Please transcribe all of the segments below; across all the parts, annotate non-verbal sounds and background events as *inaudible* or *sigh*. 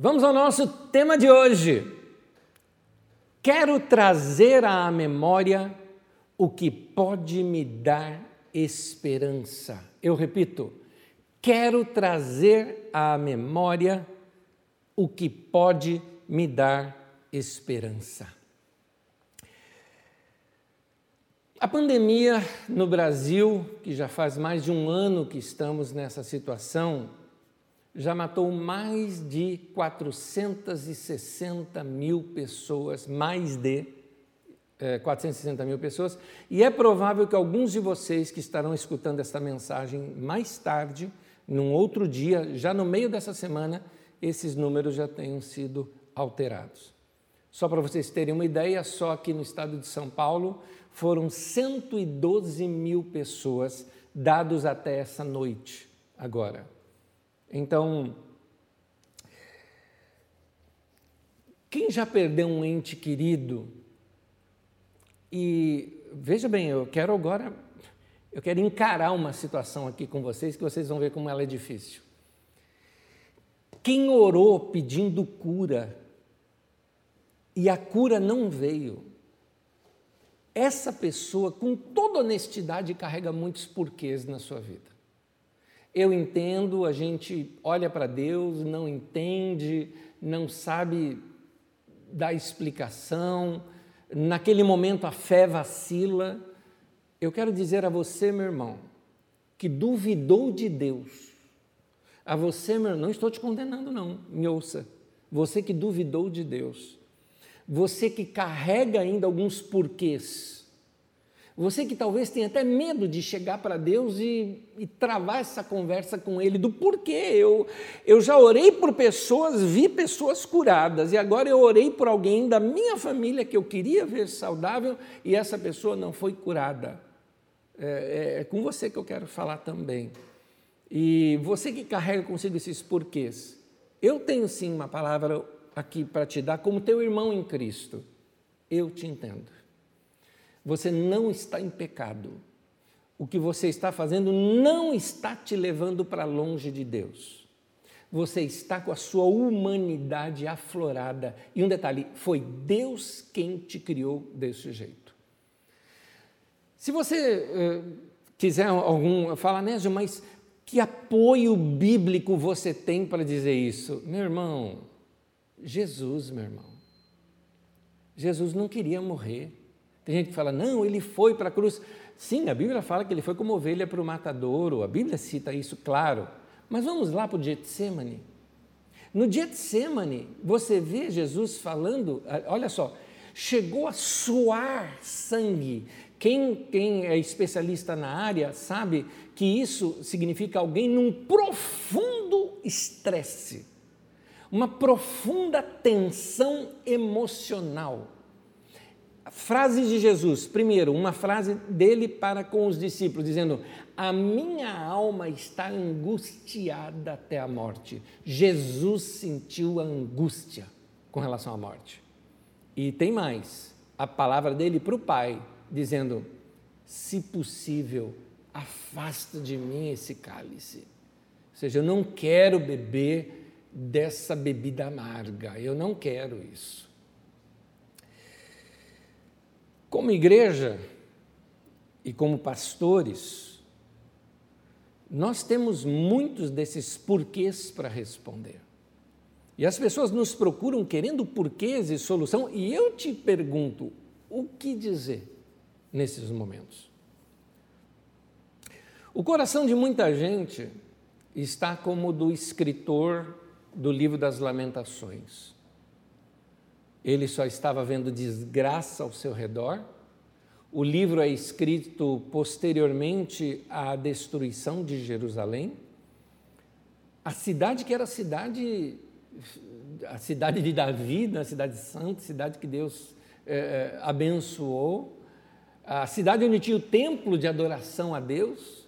Vamos ao nosso tema de hoje. Quero trazer à memória o que pode me dar esperança. Eu repito, quero trazer à memória o que pode me dar esperança. A pandemia no Brasil, que já faz mais de um ano que estamos nessa situação, já matou mais de 460 mil pessoas, mais de é, eh, 460 mil pessoas, e é provável que alguns de vocês que estarão escutando esta mensagem mais tarde, num outro dia, já no meio dessa semana, esses números já tenham sido alterados. Só para vocês terem uma ideia, só aqui no estado de São Paulo foram 112 mil pessoas dados até essa noite, agora. Então, quem já perdeu um ente querido e veja bem, eu quero agora eu quero encarar uma situação aqui com vocês que vocês vão ver como ela é difícil. Quem orou pedindo cura e a cura não veio, essa pessoa, com toda honestidade, carrega muitos porquês na sua vida. Eu entendo, a gente olha para Deus, não entende, não sabe dar explicação, naquele momento a fé vacila. Eu quero dizer a você, meu irmão, que duvidou de Deus, a você, meu irmão, não estou te condenando, não, me ouça. Você que duvidou de Deus, você que carrega ainda alguns porquês, você que talvez tenha até medo de chegar para Deus e, e, travar essa conversa com Ele do porquê. Eu, eu já orei por pessoas, vi pessoas curadas, e agora eu orei por alguém da minha família que eu queria ver saudável e essa pessoa não foi curada. É, é, é com você que eu quero falar também. E você que carrega consigo esses porquês, eu tenho sim uma palavra aqui para te dar, como teu irmão em Cristo. Eu te entendo. Você não está em pecado. O que você está fazendo não está te levando para longe de Deus. Você está com a sua humanidade aflorada. E um detalhe: foi Deus quem te criou desse jeito. Se você uh, quiser algum. Fala, Nésio, mas que apoio bíblico você tem para dizer isso? Meu irmão, Jesus, meu irmão. Jesus não queria morrer. Tem gente que fala, não, ele foi para a cruz. Sim, a Bíblia fala que ele foi como ovelha para o matadouro, a Bíblia cita isso, claro. Mas vamos lá para o Getsemane. No Getsemane, você vê Jesus falando, olha só, chegou a suar sangue. Quem, quem é especialista na área sabe que isso significa alguém num profundo estresse, uma profunda tensão emocional. Frases de Jesus. Primeiro, uma frase dele para com os discípulos, dizendo: A minha alma está angustiada até a morte. Jesus sentiu a angústia com relação à morte. E tem mais: a palavra dele para o Pai, dizendo: Se possível, afasta de mim esse cálice. Ou seja, eu não quero beber dessa bebida amarga, eu não quero isso. Como igreja e como pastores, nós temos muitos desses porquês para responder. E as pessoas nos procuram querendo porquês e solução, e eu te pergunto: o que dizer nesses momentos? O coração de muita gente está como o do escritor do livro das Lamentações. Ele só estava vendo desgraça ao seu redor. O livro é escrito posteriormente à destruição de Jerusalém. A cidade que era a cidade, a cidade de Davi, a cidade santa, a cidade que Deus é, abençoou, a cidade onde tinha o templo de adoração a Deus,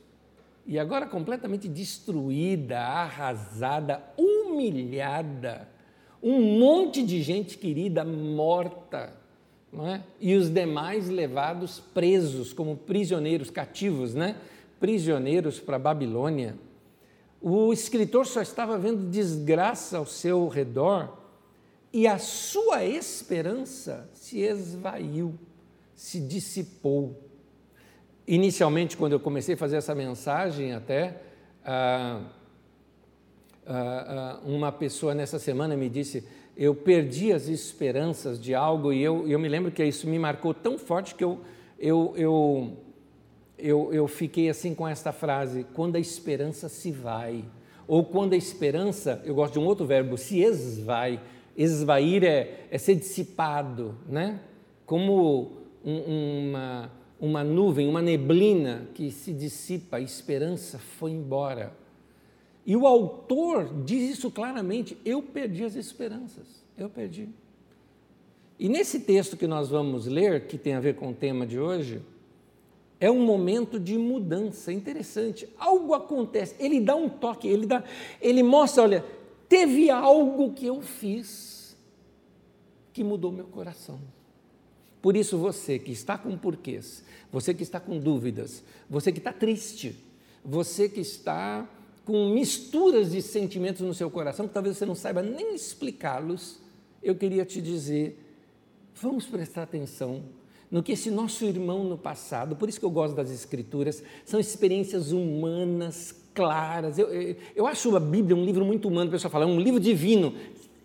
e agora completamente destruída, arrasada, humilhada um monte de gente querida morta, não é? e os demais levados presos como prisioneiros cativos, né? prisioneiros para a Babilônia. O escritor só estava vendo desgraça ao seu redor e a sua esperança se esvaiu, se dissipou. Inicialmente, quando eu comecei a fazer essa mensagem, até ah, uma pessoa nessa semana me disse: eu perdi as esperanças de algo, e eu, eu me lembro que isso me marcou tão forte que eu, eu, eu, eu, eu fiquei assim com esta frase: quando a esperança se vai. Ou quando a esperança, eu gosto de um outro verbo, se esvai. Esvair é, é ser dissipado, né? Como um, uma, uma nuvem, uma neblina que se dissipa, a esperança foi embora. E o autor diz isso claramente: eu perdi as esperanças, eu perdi. E nesse texto que nós vamos ler, que tem a ver com o tema de hoje, é um momento de mudança interessante. Algo acontece, ele dá um toque, ele, dá, ele mostra: olha, teve algo que eu fiz que mudou meu coração. Por isso, você que está com porquês, você que está com dúvidas, você que está triste, você que está com misturas de sentimentos no seu coração, que talvez você não saiba nem explicá-los, eu queria te dizer: vamos prestar atenção no que esse nosso irmão no passado, por isso que eu gosto das Escrituras, são experiências humanas, claras. Eu, eu, eu acho a Bíblia um livro muito humano, o pessoal fala, é um livro divino.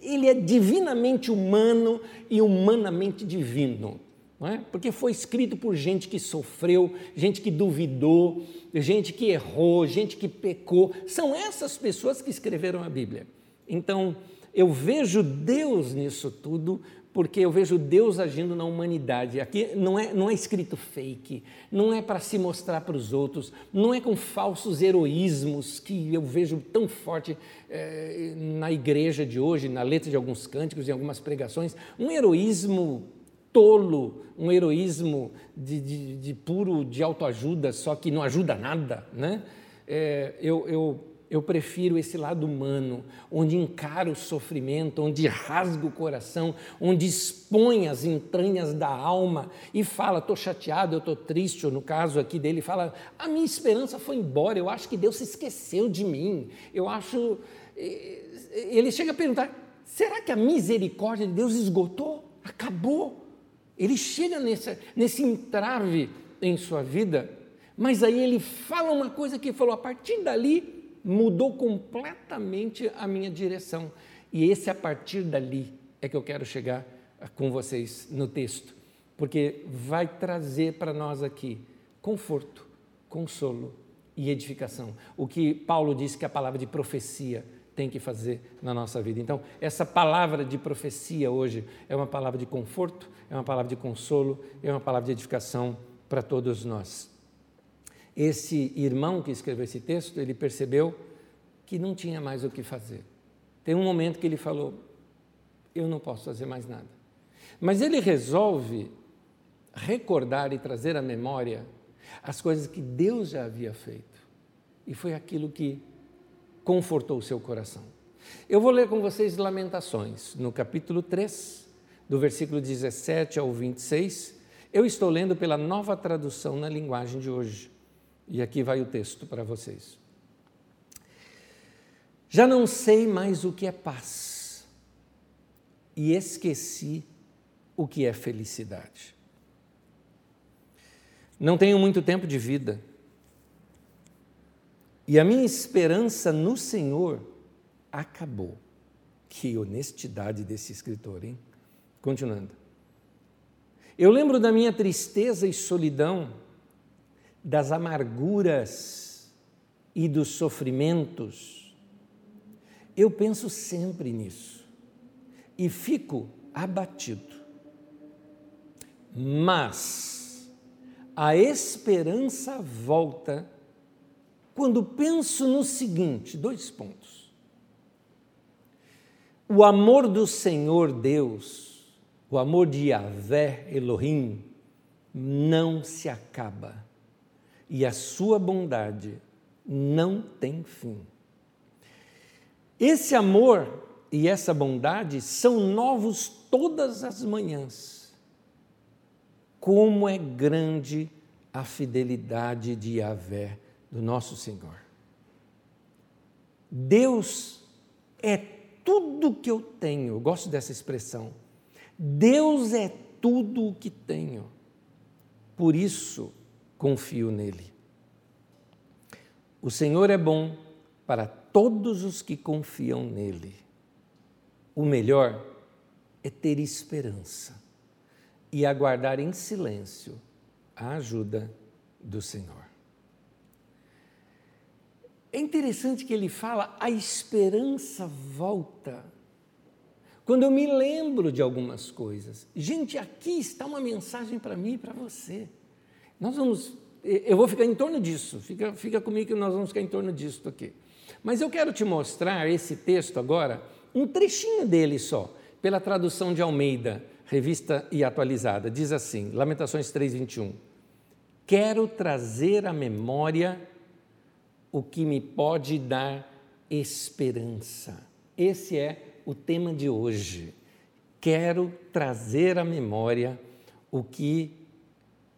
Ele é divinamente humano e humanamente divino. É? Porque foi escrito por gente que sofreu, gente que duvidou, gente que errou, gente que pecou. São essas pessoas que escreveram a Bíblia. Então, eu vejo Deus nisso tudo, porque eu vejo Deus agindo na humanidade. Aqui não é, não é escrito fake, não é para se mostrar para os outros, não é com falsos heroísmos que eu vejo tão forte é, na igreja de hoje, na letra de alguns cânticos, em algumas pregações. Um heroísmo tolo, um heroísmo de, de, de puro de autoajuda, só que não ajuda nada. Né? É, eu, eu eu prefiro esse lado humano, onde encara o sofrimento, onde rasga o coração, onde expõe as entranhas da alma e fala: estou chateado, eu estou triste, ou no caso aqui dele, fala: a minha esperança foi embora, eu acho que Deus se esqueceu de mim. Eu acho. Ele chega a perguntar: será que a misericórdia de Deus esgotou? Acabou? Ele chega nesse, nesse entrave em sua vida, mas aí ele fala uma coisa que falou: a partir dali mudou completamente a minha direção. E esse, a partir dali, é que eu quero chegar com vocês no texto, porque vai trazer para nós aqui conforto, consolo e edificação. O que Paulo disse que a palavra de profecia tem que fazer na nossa vida. Então, essa palavra de profecia hoje é uma palavra de conforto, é uma palavra de consolo, é uma palavra de edificação para todos nós. Esse irmão que escreveu esse texto, ele percebeu que não tinha mais o que fazer. Tem um momento que ele falou: Eu não posso fazer mais nada. Mas ele resolve recordar e trazer à memória as coisas que Deus já havia feito. E foi aquilo que confortou o seu coração. Eu vou ler com vocês Lamentações, no capítulo 3, do versículo 17 ao 26. Eu estou lendo pela nova tradução na linguagem de hoje. E aqui vai o texto para vocês. Já não sei mais o que é paz e esqueci o que é felicidade. Não tenho muito tempo de vida e a minha esperança no Senhor acabou. Que honestidade desse escritor, hein? Continuando. Eu lembro da minha tristeza e solidão das amarguras e dos sofrimentos, eu penso sempre nisso e fico abatido. Mas a esperança volta quando penso no seguinte: dois pontos. O amor do Senhor Deus, o amor de Yahvé Elohim, não se acaba e a sua bondade não tem fim. Esse amor e essa bondade são novos todas as manhãs. Como é grande a fidelidade de Yahvé, do nosso Senhor. Deus é tudo que eu tenho. Eu gosto dessa expressão. Deus é tudo o que tenho. Por isso, confio nele. O Senhor é bom para todos os que confiam nele. O melhor é ter esperança e aguardar em silêncio a ajuda do Senhor. É interessante que ele fala, a esperança volta. Quando eu me lembro de algumas coisas. Gente, aqui está uma mensagem para mim e para você. Nós vamos, eu vou ficar em torno disso, fica, fica comigo que nós vamos ficar em torno disso aqui. Mas eu quero te mostrar esse texto agora, um trechinho dele só, pela tradução de Almeida, revista e atualizada. Diz assim, Lamentações 3:21. Quero trazer à memória o que me pode dar esperança. Esse é o tema de hoje. Quero trazer à memória o que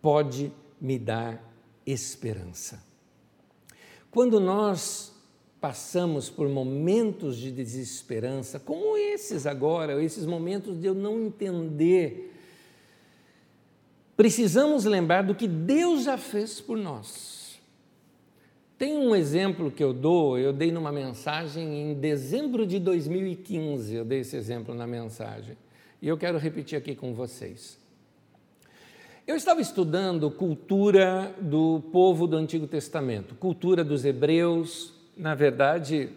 pode me dar esperança. Quando nós passamos por momentos de desesperança, como esses agora, esses momentos de eu não entender, precisamos lembrar do que Deus já fez por nós. Tem um exemplo que eu dou, eu dei numa mensagem em dezembro de 2015, eu dei esse exemplo na mensagem, e eu quero repetir aqui com vocês. Eu estava estudando cultura do povo do Antigo Testamento, cultura dos hebreus, na verdade,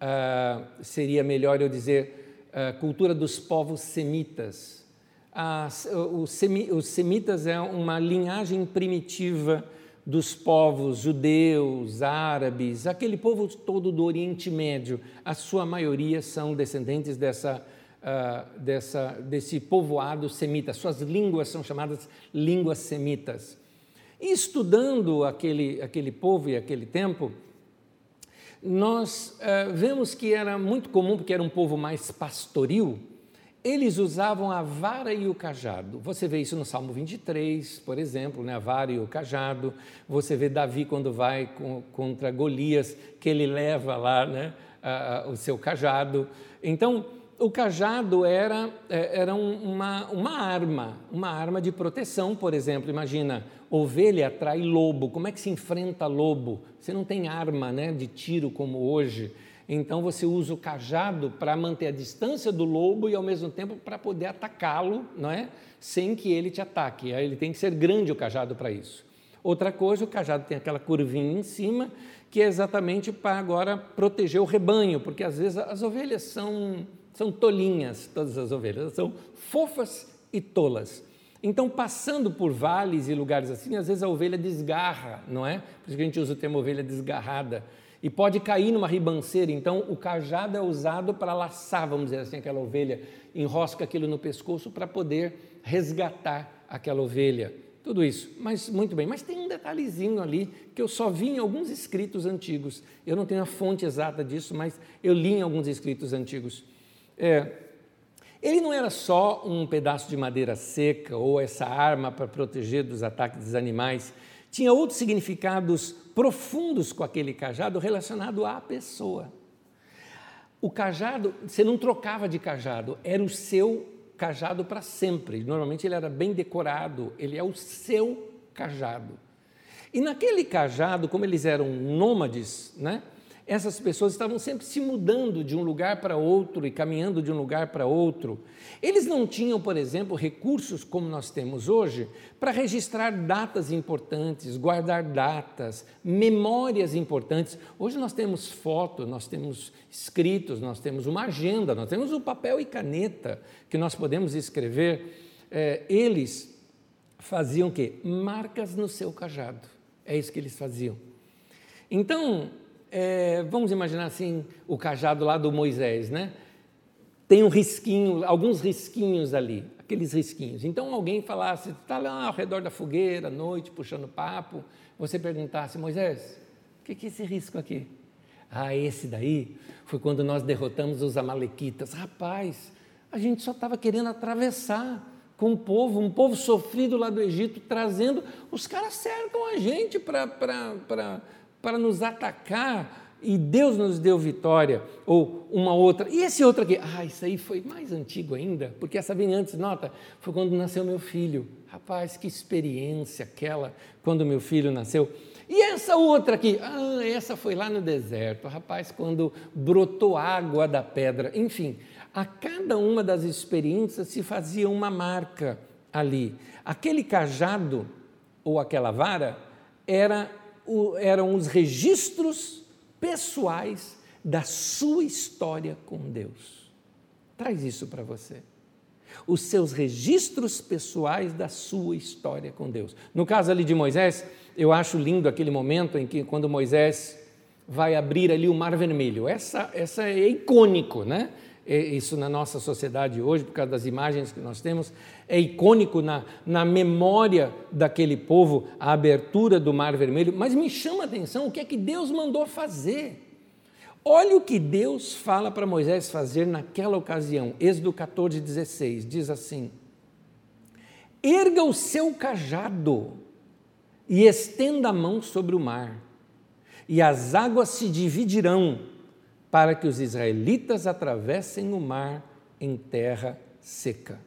uh, seria melhor eu dizer uh, cultura dos povos semitas. Uh, os, semi, os semitas é uma linhagem primitiva dos povos judeus, árabes, aquele povo todo do Oriente Médio, a sua maioria são descendentes dessa, uh, dessa, desse povoado semita. Suas línguas são chamadas línguas semitas. E estudando aquele, aquele povo e aquele tempo, nós uh, vemos que era muito comum, porque era um povo mais pastoril, eles usavam a vara e o cajado. Você vê isso no Salmo 23, por exemplo, né? a vara e o cajado. Você vê Davi quando vai com, contra Golias, que ele leva lá né? o seu cajado. Então, o cajado era, é, era uma, uma arma, uma arma de proteção, por exemplo. Imagina, ovelha atrai lobo. Como é que se enfrenta lobo? Você não tem arma né, de tiro como hoje. Então você usa o cajado para manter a distância do lobo e ao mesmo tempo para poder atacá-lo, não é? Sem que ele te ataque. Ele tem que ser grande o cajado para isso. Outra coisa, o cajado tem aquela curvinha em cima, que é exatamente para agora proteger o rebanho, porque às vezes as ovelhas são, são tolinhas, todas as ovelhas, são fofas e tolas. Então, passando por vales e lugares assim, às vezes a ovelha desgarra, não é? Por isso que a gente usa o termo ovelha desgarrada e pode cair numa ribanceira. Então, o cajado é usado para laçar, vamos dizer assim, aquela ovelha, enrosca aquilo no pescoço para poder resgatar aquela ovelha. Tudo isso, mas muito bem. Mas tem um detalhezinho ali que eu só vi em alguns escritos antigos. Eu não tenho a fonte exata disso, mas eu li em alguns escritos antigos. É, ele não era só um pedaço de madeira seca ou essa arma para proteger dos ataques dos animais tinha outros significados profundos com aquele cajado relacionado à pessoa. O cajado, você não trocava de cajado, era o seu cajado para sempre. Normalmente ele era bem decorado, ele é o seu cajado. E naquele cajado, como eles eram nômades, né? Essas pessoas estavam sempre se mudando de um lugar para outro e caminhando de um lugar para outro. Eles não tinham, por exemplo, recursos como nós temos hoje para registrar datas importantes, guardar datas, memórias importantes. Hoje nós temos foto, nós temos escritos, nós temos uma agenda, nós temos o papel e caneta que nós podemos escrever. É, eles faziam o quê? Marcas no seu cajado. É isso que eles faziam. Então, é, vamos imaginar assim, o cajado lá do Moisés, né? Tem um risquinho, alguns risquinhos ali, aqueles risquinhos. Então alguém falasse, está lá ao redor da fogueira, à noite, puxando papo, você perguntasse, Moisés, o que é esse risco aqui? Ah, esse daí foi quando nós derrotamos os amalequitas. Rapaz, a gente só estava querendo atravessar com o povo, um povo sofrido lá do Egito, trazendo. Os caras cercam a gente para para nos atacar e Deus nos deu vitória, ou uma outra. E esse outro aqui, ah, isso aí foi mais antigo ainda, porque essa vem antes, nota, foi quando nasceu meu filho. Rapaz, que experiência aquela quando meu filho nasceu. E essa outra aqui, ah, essa foi lá no deserto, rapaz, quando brotou água da pedra. Enfim, a cada uma das experiências se fazia uma marca ali. Aquele cajado ou aquela vara era o, eram os registros pessoais da sua história com Deus. Traz isso para você. Os seus registros pessoais da sua história com Deus. No caso ali de Moisés, eu acho lindo aquele momento em que, quando Moisés vai abrir ali o Mar Vermelho. Essa, essa é icônico, né? É isso na nossa sociedade hoje, por causa das imagens que nós temos, é icônico na, na memória daquele povo a abertura do Mar Vermelho, mas me chama a atenção o que é que Deus mandou fazer. Olha o que Deus fala para Moisés fazer naquela ocasião, Êxodo 14, 16, diz assim: Erga o seu cajado e estenda a mão sobre o mar, e as águas se dividirão para que os israelitas atravessem o mar em terra seca.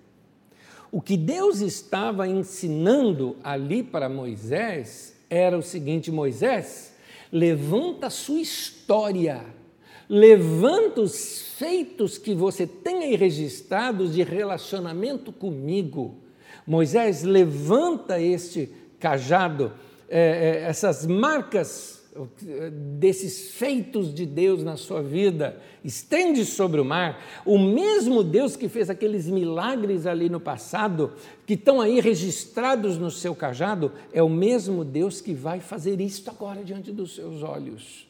O que Deus estava ensinando ali para Moisés era o seguinte: Moisés, levanta a sua história, levanta os feitos que você tem aí registrados de relacionamento comigo. Moisés, levanta este cajado, é, é, essas marcas desses feitos de Deus na sua vida, estende sobre o mar, o mesmo Deus que fez aqueles milagres ali no passado, que estão aí registrados no seu cajado, é o mesmo Deus que vai fazer isto agora diante dos seus olhos.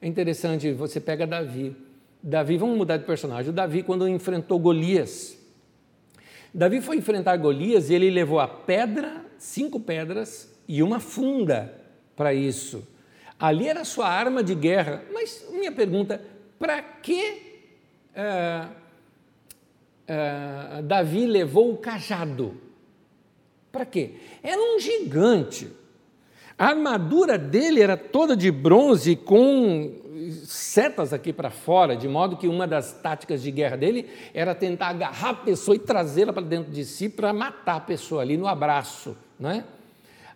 É interessante, você pega Davi. Davi, vamos mudar de personagem. O Davi, quando enfrentou Golias, Davi foi enfrentar Golias e ele levou a pedra, cinco pedras e uma funda para isso. Ali era sua arma de guerra. Mas minha pergunta: para que uh, uh, Davi levou o cajado? Para quê? Era um gigante. A armadura dele era toda de bronze com setas aqui para fora, de modo que uma das táticas de guerra dele era tentar agarrar a pessoa e trazê-la para dentro de si para matar a pessoa ali no abraço, não é?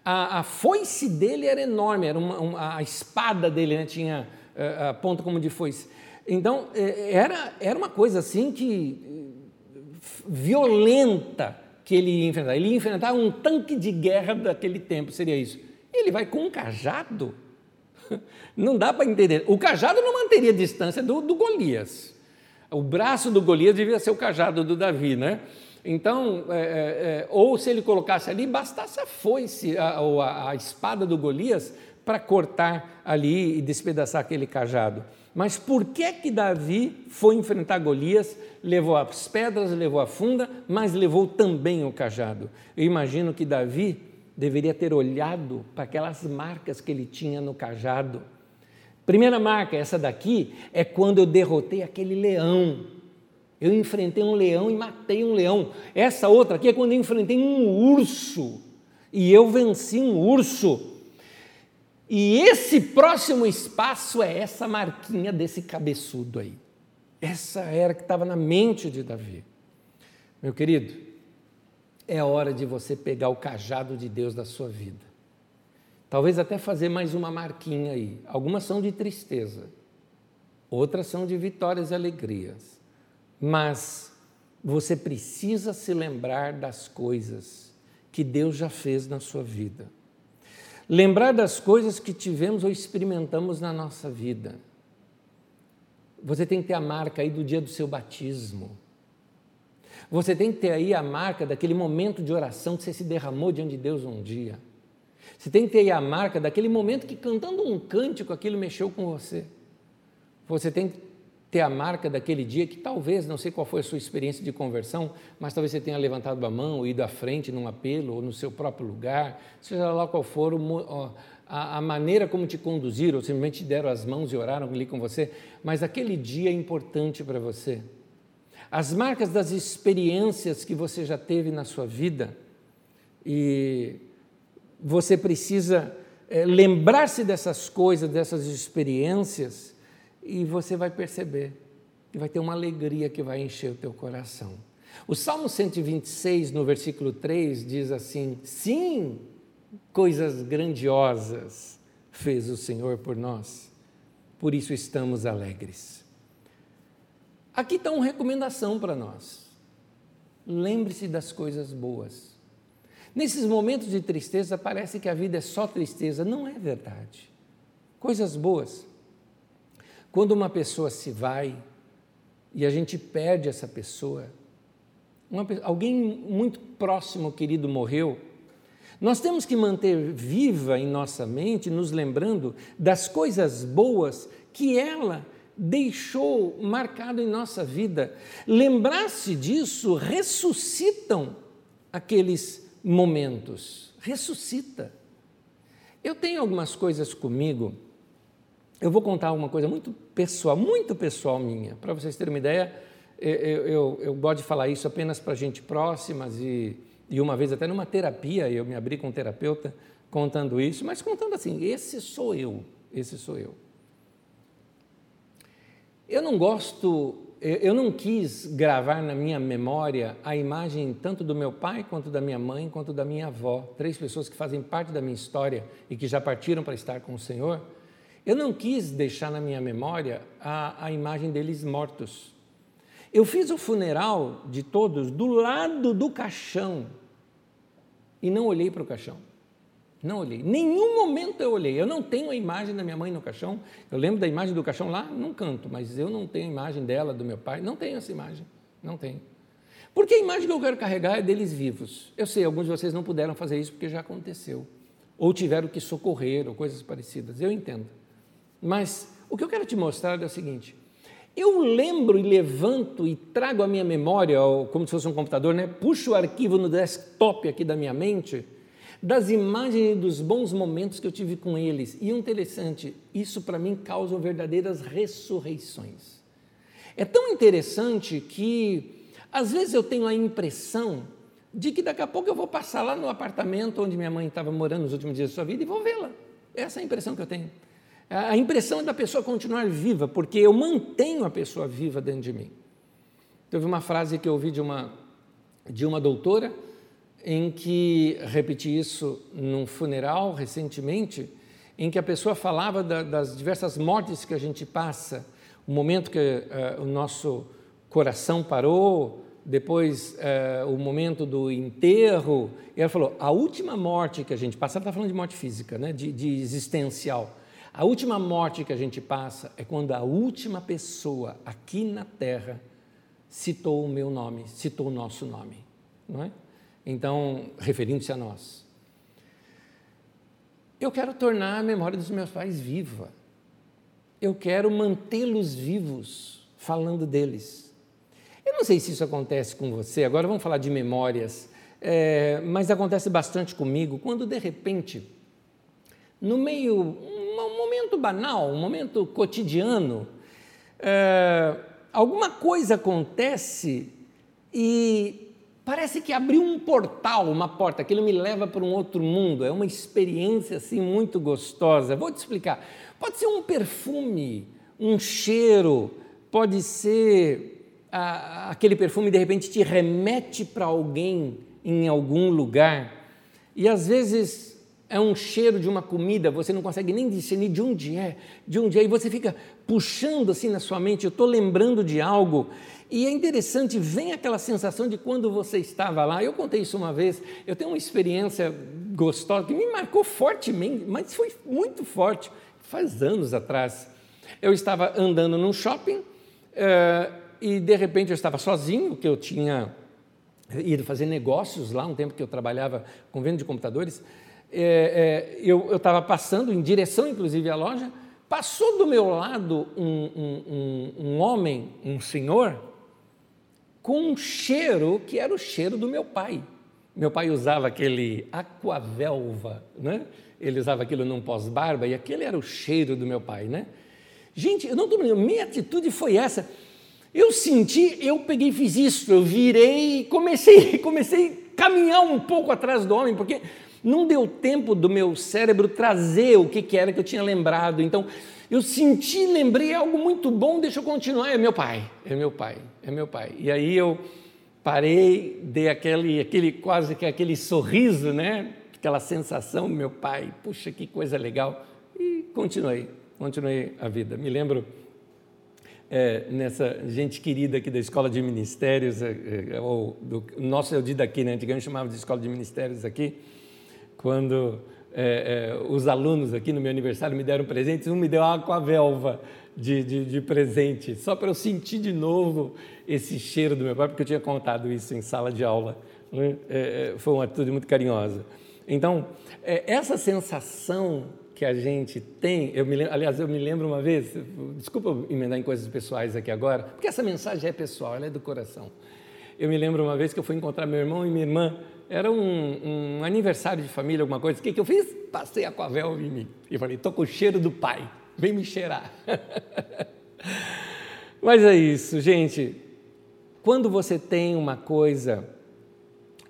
A, a foice dele era enorme, era uma, uma, a espada dele né, tinha a, eh, a ponta como de foice. Então, eh, era, era uma coisa assim que eh, violenta que ele ia enfrentar. Ele ia enfrentar um tanque de guerra daquele tempo, seria isso. Ele vai com um cajado. *laughs* Não dá para entender. O cajado não manteria a distância do, do Golias. O braço do Golias devia ser o cajado do Davi, né? Então, é, é, é, ou se ele colocasse ali, bastasse a foice, a, a, a espada do Golias, para cortar ali e despedaçar aquele cajado. Mas por que que Davi foi enfrentar Golias, levou as pedras, levou a funda, mas levou também o cajado? Eu imagino que Davi deveria ter olhado para aquelas marcas que ele tinha no cajado. Primeira marca, essa daqui, é quando eu derrotei aquele leão eu enfrentei um leão e matei um leão. Essa outra aqui é quando eu enfrentei um urso e eu venci um urso. E esse próximo espaço é essa marquinha desse cabeçudo aí. Essa era que estava na mente de Davi. Meu querido, é hora de você pegar o cajado de Deus da sua vida. Talvez até fazer mais uma marquinha aí. Algumas são de tristeza, outras são de vitórias e alegrias. Mas você precisa se lembrar das coisas que Deus já fez na sua vida. Lembrar das coisas que tivemos ou experimentamos na nossa vida. Você tem que ter a marca aí do dia do seu batismo. Você tem que ter aí a marca daquele momento de oração que você se derramou diante de Deus um dia. Você tem que ter aí a marca daquele momento que cantando um cântico aquilo mexeu com você. Você tem que ter a marca daquele dia que talvez, não sei qual foi a sua experiência de conversão, mas talvez você tenha levantado a mão, ido à frente num apelo, ou no seu próprio lugar, seja lá qual for a, maneira como te conduziram, ou simplesmente te deram as mãos e oraram ali com você, mas aquele dia é importante para você. As marcas das experiências que você já teve na sua vida, e você precisa é, lembrar-se dessas coisas, dessas experiências, e você vai perceber e vai ter uma alegria que vai encher o teu coração. O Salmo 126, no versículo 3, diz assim: Sim, coisas grandiosas fez o Senhor por nós, por isso estamos alegres. Aqui está uma recomendação para nós. Lembre-se das coisas boas. Nesses momentos de tristeza, parece que a vida é só tristeza. Não é verdade. Coisas boas. Quando uma pessoa se vai e a gente perde essa pessoa, uma, alguém muito próximo, querido, morreu, nós temos que manter viva em nossa mente, nos lembrando das coisas boas que ela deixou marcado em nossa vida. Lembrar-se disso ressuscitam aqueles momentos. Ressuscita. Eu tenho algumas coisas comigo. Eu vou contar uma coisa muito pessoal, muito pessoal minha. Para vocês terem uma ideia, eu, eu, eu gosto de falar isso apenas para gente próximas e e uma vez até numa terapia, eu me abri com um terapeuta contando isso, mas contando assim: esse sou eu, esse sou eu. Eu não gosto, eu não quis gravar na minha memória a imagem tanto do meu pai, quanto da minha mãe, quanto da minha avó, três pessoas que fazem parte da minha história e que já partiram para estar com o Senhor. Eu não quis deixar na minha memória a, a imagem deles mortos. Eu fiz o funeral de todos do lado do caixão e não olhei para o caixão. Não olhei. Nenhum momento eu olhei. Eu não tenho a imagem da minha mãe no caixão. Eu lembro da imagem do caixão lá num canto, mas eu não tenho a imagem dela, do meu pai. Não tenho essa imagem. Não tenho. Porque a imagem que eu quero carregar é deles vivos. Eu sei, alguns de vocês não puderam fazer isso porque já aconteceu. Ou tiveram que socorrer, ou coisas parecidas. Eu entendo. Mas o que eu quero te mostrar é o seguinte: eu lembro e levanto e trago a minha memória, como se fosse um computador, né? puxo o arquivo no desktop aqui da minha mente, das imagens e dos bons momentos que eu tive com eles. E o interessante, isso para mim causa verdadeiras ressurreições. É tão interessante que, às vezes, eu tenho a impressão de que daqui a pouco eu vou passar lá no apartamento onde minha mãe estava morando nos últimos dias da sua vida e vou vê-la. Essa é a impressão que eu tenho. A impressão é da pessoa continuar viva, porque eu mantenho a pessoa viva dentro de mim. Teve uma frase que eu ouvi de uma, de uma doutora, em que repeti isso num funeral recentemente, em que a pessoa falava da, das diversas mortes que a gente passa, o momento que uh, o nosso coração parou, depois uh, o momento do enterro, e ela falou, a última morte que a gente passa, ela está falando de morte física, né, de, de existencial, a última morte que a gente passa é quando a última pessoa aqui na terra citou o meu nome, citou o nosso nome, não é? Então, referindo-se a nós. Eu quero tornar a memória dos meus pais viva. Eu quero mantê-los vivos, falando deles. Eu não sei se isso acontece com você, agora vamos falar de memórias, é, mas acontece bastante comigo quando de repente, no meio, momento banal, um momento cotidiano, é, alguma coisa acontece e parece que abriu um portal, uma porta, aquilo me leva para um outro mundo, é uma experiência assim muito gostosa. Vou te explicar. Pode ser um perfume, um cheiro, pode ser ah, aquele perfume de repente te remete para alguém em algum lugar. E às vezes é um cheiro de uma comida, você não consegue nem discernir de onde é, de onde é, e você fica puxando assim na sua mente, eu estou lembrando de algo, e é interessante, vem aquela sensação de quando você estava lá. Eu contei isso uma vez, eu tenho uma experiência gostosa que me marcou fortemente, mas foi muito forte, faz anos atrás. Eu estava andando num shopping uh, e de repente eu estava sozinho, que eu tinha ido fazer negócios lá, um tempo que eu trabalhava com venda de computadores é, é, eu estava passando em direção, inclusive, à loja, passou do meu lado um, um, um, um homem, um senhor, com um cheiro que era o cheiro do meu pai. Meu pai usava aquele aquavelva, né? Ele usava aquilo num pós-barba e aquele era o cheiro do meu pai, né? Gente, eu não estou minha atitude foi essa. Eu senti, eu peguei fiz isso, eu virei comecei, *laughs* comecei a caminhar um pouco atrás do homem, porque Não deu tempo do meu cérebro trazer o que, era que eu tinha lembrado. Então, eu senti, lembrei algo muito bom, deixa eu continuar. É meu pai, é meu pai, é meu pai. E aí eu parei, dei aquele, aquele quase que aquele sorriso, né? Aquela sensação, meu pai, puxa, que coisa legal. E continuei, continuei a vida. Me lembro é, nessa gente querida aqui da Escola de Ministérios, é, é, ou do nosso Eudi daqui, né? antigamente chamava de Escola de Ministérios aqui, quando é, é, os alunos aqui no meu aniversário me deram presentes, um me deu uma aquavelva de, de, de presente, só para eu sentir de novo esse cheiro do meu pai, porque eu tinha contado isso em sala de aula. Né? É, foi uma atitude muito carinhosa. Então, essa sensação que a gente tem, eu me, aliás, eu me lembro uma vez, desculpa emendar em coisas pessoais aqui agora, porque essa mensagem é pessoal, ela é do coração. Eu me lembro uma vez que eu fui encontrar meu irmão e minha irmã, era um, um aniversário de família, alguma coisa, o que, que eu fiz? Passei a coavel em mim e falei, estou com o cheiro do pai, vem me cheirar. *laughs* Mas é isso, gente. Quando você tem uma coisa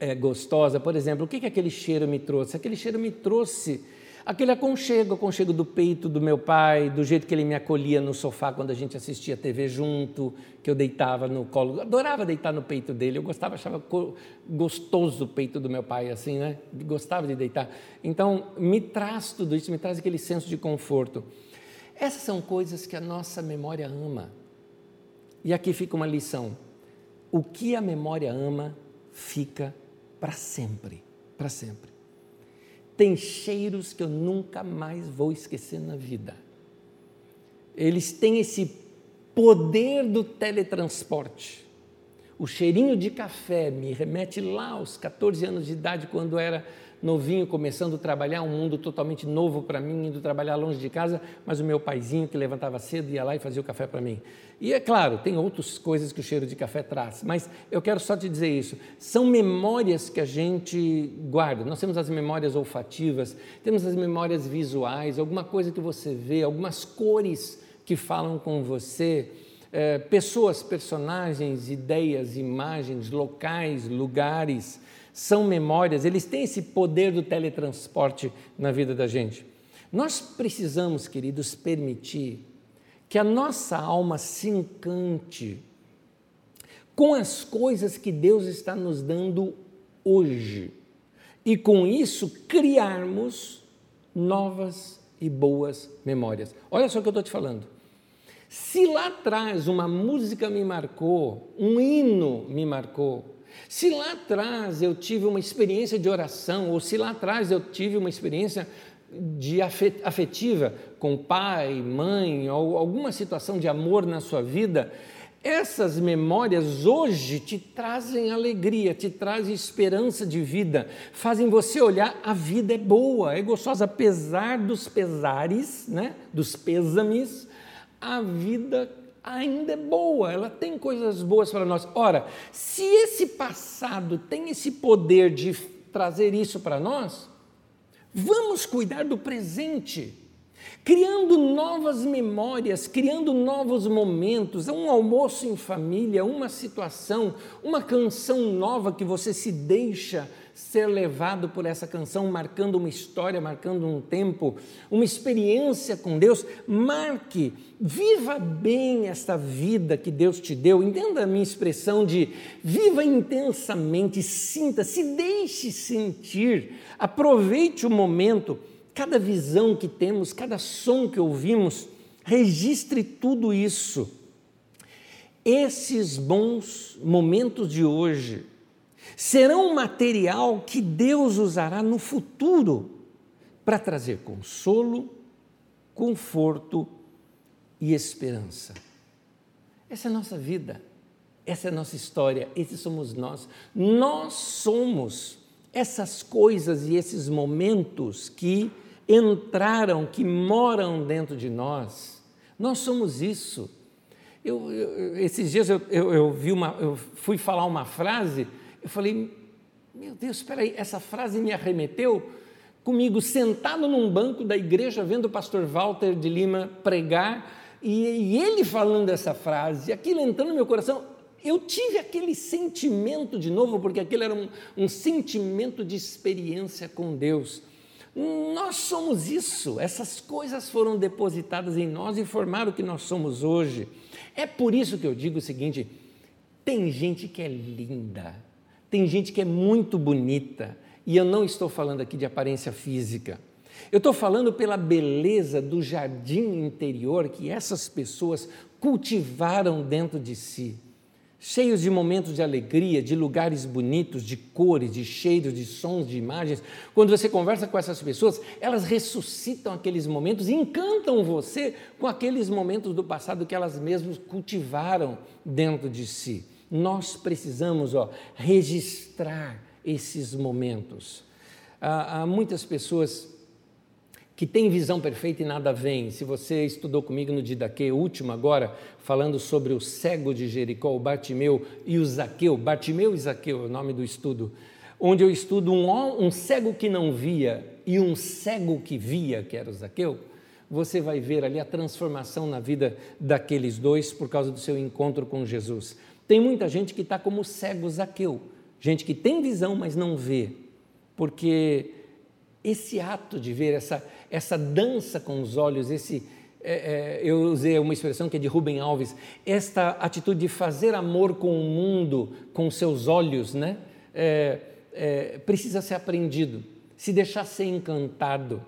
é, gostosa, por exemplo, o que, que aquele cheiro me trouxe? Aquele cheiro me trouxe Aquele aconchego, aconchego do peito do meu pai, do jeito que ele me acolhia no sofá quando a gente assistia TV junto, que eu deitava no colo, adorava deitar no peito dele, eu gostava, achava gostoso o peito do meu pai, assim, né? Gostava de deitar. Então, me traz tudo isso, me traz aquele senso de conforto. Essas são coisas que a nossa memória ama. E aqui fica uma lição: o que a memória ama fica para sempre, para sempre tem cheiros que eu nunca mais vou esquecer na vida. Eles têm esse poder do teletransporte. O cheirinho de café me remete lá aos 14 anos de idade, quando era novinho, começando a trabalhar, um mundo totalmente novo para mim, indo trabalhar longe de casa, mas o meu paizinho que levantava cedo ia lá e fazia o café para mim. E é claro, tem outras coisas que o cheiro de café traz, mas eu quero só te dizer isso. São memórias que a gente guarda. Nós temos as memórias olfativas, temos as memórias visuais, alguma coisa que você vê, algumas cores que falam com você. É, pessoas, personagens, ideias, imagens, locais, lugares são memórias, eles têm esse poder do teletransporte na vida da gente. Nós precisamos, queridos, permitir que a nossa alma se encante com as coisas que Deus está nos dando hoje e com isso criarmos novas e boas memórias. Olha só o que eu estou te falando. Se lá atrás uma música me marcou, um hino me marcou, se lá atrás eu tive uma experiência de oração, ou se lá atrás eu tive uma experiência de afetiva com pai, mãe, ou alguma situação de amor na sua vida, essas memórias hoje te trazem alegria, te trazem esperança de vida, fazem você olhar a vida é boa, é gostosa, apesar dos pesares, né, dos pêsames, a vida ainda é boa, ela tem coisas boas para nós. Ora, se esse passado tem esse poder de trazer isso para nós, vamos cuidar do presente, criando novas memórias, criando novos momentos, um almoço em família, uma situação, uma canção nova que você se deixa ser levado por essa canção, marcando uma história, marcando um tempo, uma experiência com Deus. Marque, viva bem esta vida que Deus te deu. Entenda a minha expressão de viva intensamente, sinta, se deixe sentir, aproveite o momento, cada visão que temos, cada som que ouvimos, registre tudo isso. Esses bons momentos de hoje serão um material que Deus usará no futuro para trazer consolo, conforto e esperança. Essa é a nossa vida, essa é a nossa história, esses somos nós. Nós somos essas coisas e esses momentos que entraram, que moram dentro de nós. Nós somos isso. Eu, eu, esses dias eu, eu, vi uma, eu fui falar uma frase eu falei, meu Deus, espera aí, essa frase me arremeteu comigo sentado num banco da igreja vendo o pastor Walter de Lima pregar e, e ele falando essa frase, aquilo entrando no meu coração, eu tive aquele sentimento de novo, porque aquele era um, um sentimento de experiência com Deus. Nós somos isso, essas coisas foram depositadas em nós e formaram o que nós somos hoje. É por isso que eu digo o seguinte: tem gente que é linda, tem gente que é muito bonita, e eu não estou falando aqui de aparência física. Eu estou falando pela beleza do jardim interior que essas pessoas cultivaram dentro de si cheios de momentos de alegria, de lugares bonitos, de cores, de cheiros, de sons, de imagens. Quando você conversa com essas pessoas, elas ressuscitam aqueles momentos encantam você com aqueles momentos do passado que elas mesmas cultivaram dentro de si. Nós precisamos ó, registrar esses momentos. Há, há muitas pessoas que tem visão perfeita e nada vem. Se você estudou comigo no Didaquê, último agora, falando sobre o cego de Jericó, o Bartimeu e o Zaqueu, Bartimeu e Zaqueu é o nome do estudo, onde eu estudo um, um cego que não via e um cego que via, que era o Zaqueu, você vai ver ali a transformação na vida daqueles dois por causa do seu encontro com Jesus. Tem muita gente que está como cego Zaqueu, gente que tem visão, mas não vê, porque esse ato de ver, essa, essa dança com os olhos, esse, é, é, eu usei uma expressão que é de Rubem Alves, esta atitude de fazer amor com o mundo, com seus olhos, né? É, é precisa ser aprendido, se deixar ser encantado.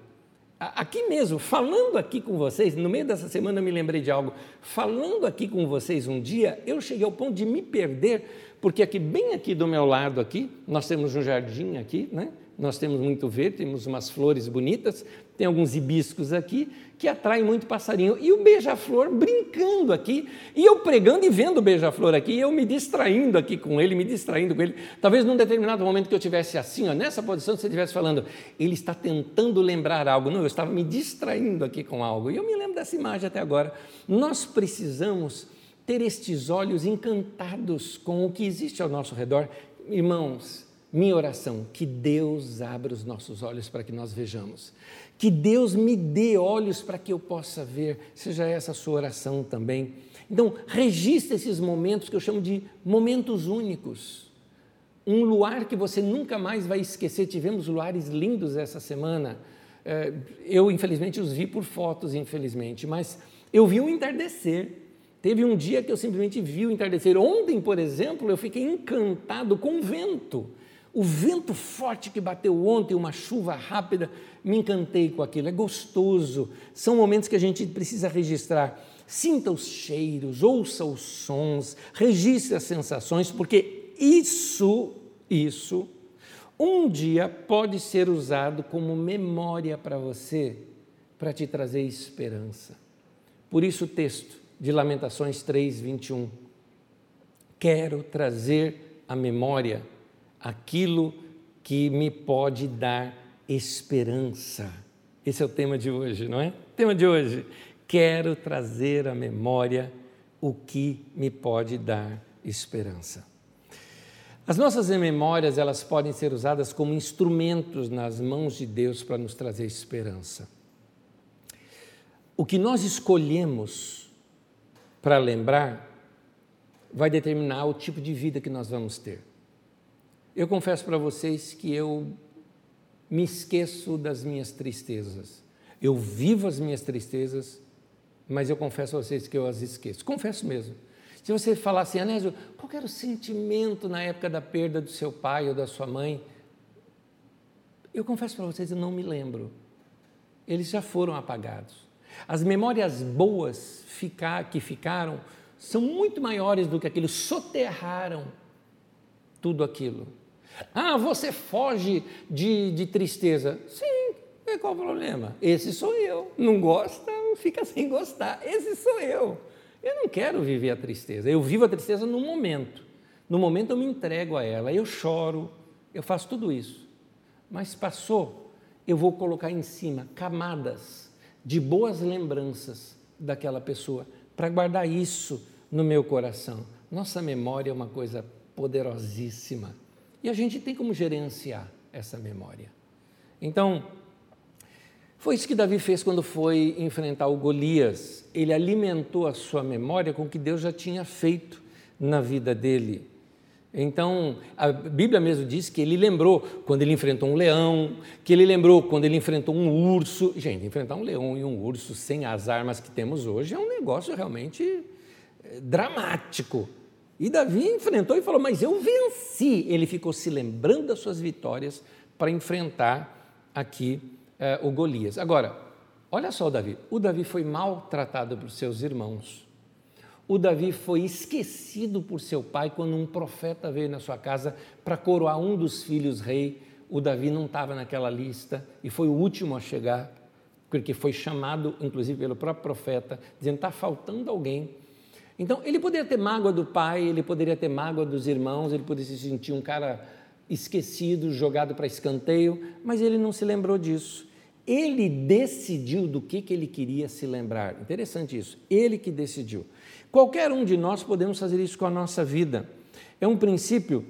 Aqui mesmo, falando aqui com vocês, no meio dessa semana eu me lembrei de algo. Falando aqui com vocês um dia, eu cheguei ao ponto de me perder, porque aqui, bem aqui do meu lado aqui, nós temos um jardim aqui, né? Nós temos muito verde, temos umas flores bonitas, tem alguns hibiscos aqui que atraem muito passarinho. E o beija-flor brincando aqui, e eu pregando e vendo o beija-flor aqui, e eu me distraindo aqui com ele, me distraindo com ele. Talvez num determinado momento que eu tivesse assim, ó, nessa posição, você estivesse falando, ele está tentando lembrar algo. Não, eu estava me distraindo aqui com algo. E eu me lembro dessa imagem até agora. Nós precisamos ter estes olhos encantados com o que existe ao nosso redor. Irmãos, minha oração, que Deus abra os nossos olhos para que nós vejamos. Que Deus me dê olhos para que eu possa ver. Seja essa a sua oração também. Então, registre esses momentos que eu chamo de momentos únicos. Um luar que você nunca mais vai esquecer. Tivemos luares lindos essa semana. É, eu, infelizmente, os vi por fotos, infelizmente, mas eu vi um entardecer. Teve um dia que eu simplesmente vi o entardecer. Ontem, por exemplo, eu fiquei encantado com o vento. O vento forte que bateu ontem, uma chuva rápida, me encantei com aquilo. É gostoso. São momentos que a gente precisa registrar. Sinta os cheiros, ouça os sons, registre as sensações, porque isso, isso, um dia pode ser usado como memória para você, para te trazer esperança. Por isso o texto de Lamentações 3, 21. Quero trazer a memória aquilo que me pode dar esperança. Esse é o tema de hoje, não é? Tema de hoje. Quero trazer à memória o que me pode dar esperança. As nossas memórias, elas podem ser usadas como instrumentos nas mãos de Deus para nos trazer esperança. O que nós escolhemos para lembrar vai determinar o tipo de vida que nós vamos ter. Eu confesso para vocês que eu me esqueço das minhas tristezas. Eu vivo as minhas tristezas, mas eu confesso a vocês que eu as esqueço. Confesso mesmo. Se você falar assim, Anésio, qual era o sentimento na época da perda do seu pai ou da sua mãe? Eu confesso para vocês, eu não me lembro. Eles já foram apagados. As memórias boas ficar, que ficaram são muito maiores do que aquilo, soterraram tudo aquilo. Ah, você foge de, de tristeza. Sim, qual o problema? Esse sou eu. Não gosta, fica *laughs* sem gostar. Esse sou eu. Eu não quero viver a tristeza. Eu vivo a tristeza no momento. No momento eu me entrego a ela, eu choro, eu faço tudo isso. Mas passou, eu vou colocar em cima camadas de boas lembranças daquela pessoa para guardar isso no meu coração. Nossa memória é uma coisa poderosíssima. E a gente tem como gerenciar essa memória. Então, foi isso que Davi fez quando foi enfrentar o Golias. Ele alimentou a sua memória com o que Deus já tinha feito na vida dele. Então, a Bíblia mesmo diz que ele lembrou quando ele enfrentou um leão, que ele lembrou quando ele enfrentou um urso. Gente, enfrentar um leão e um urso sem as armas que temos hoje é um negócio realmente eh, dramático. E Davi enfrentou e falou: Mas eu venci. Ele ficou se lembrando das suas vitórias para enfrentar aqui eh, o Golias. Agora, olha só o Davi: o Davi foi maltratado por seus irmãos o Davi foi esquecido por seu pai quando um profeta veio na sua casa para coroar um dos filhos rei. O Davi não estava naquela lista e foi o último a chegar, porque foi chamado, inclusive, pelo próprio profeta, dizendo: está faltando alguém. Então, ele poderia ter mágoa do pai, ele poderia ter mágoa dos irmãos, ele poderia se sentir um cara esquecido, jogado para escanteio, mas ele não se lembrou disso. Ele decidiu do que, que ele queria se lembrar. Interessante isso. Ele que decidiu. Qualquer um de nós podemos fazer isso com a nossa vida. É um princípio.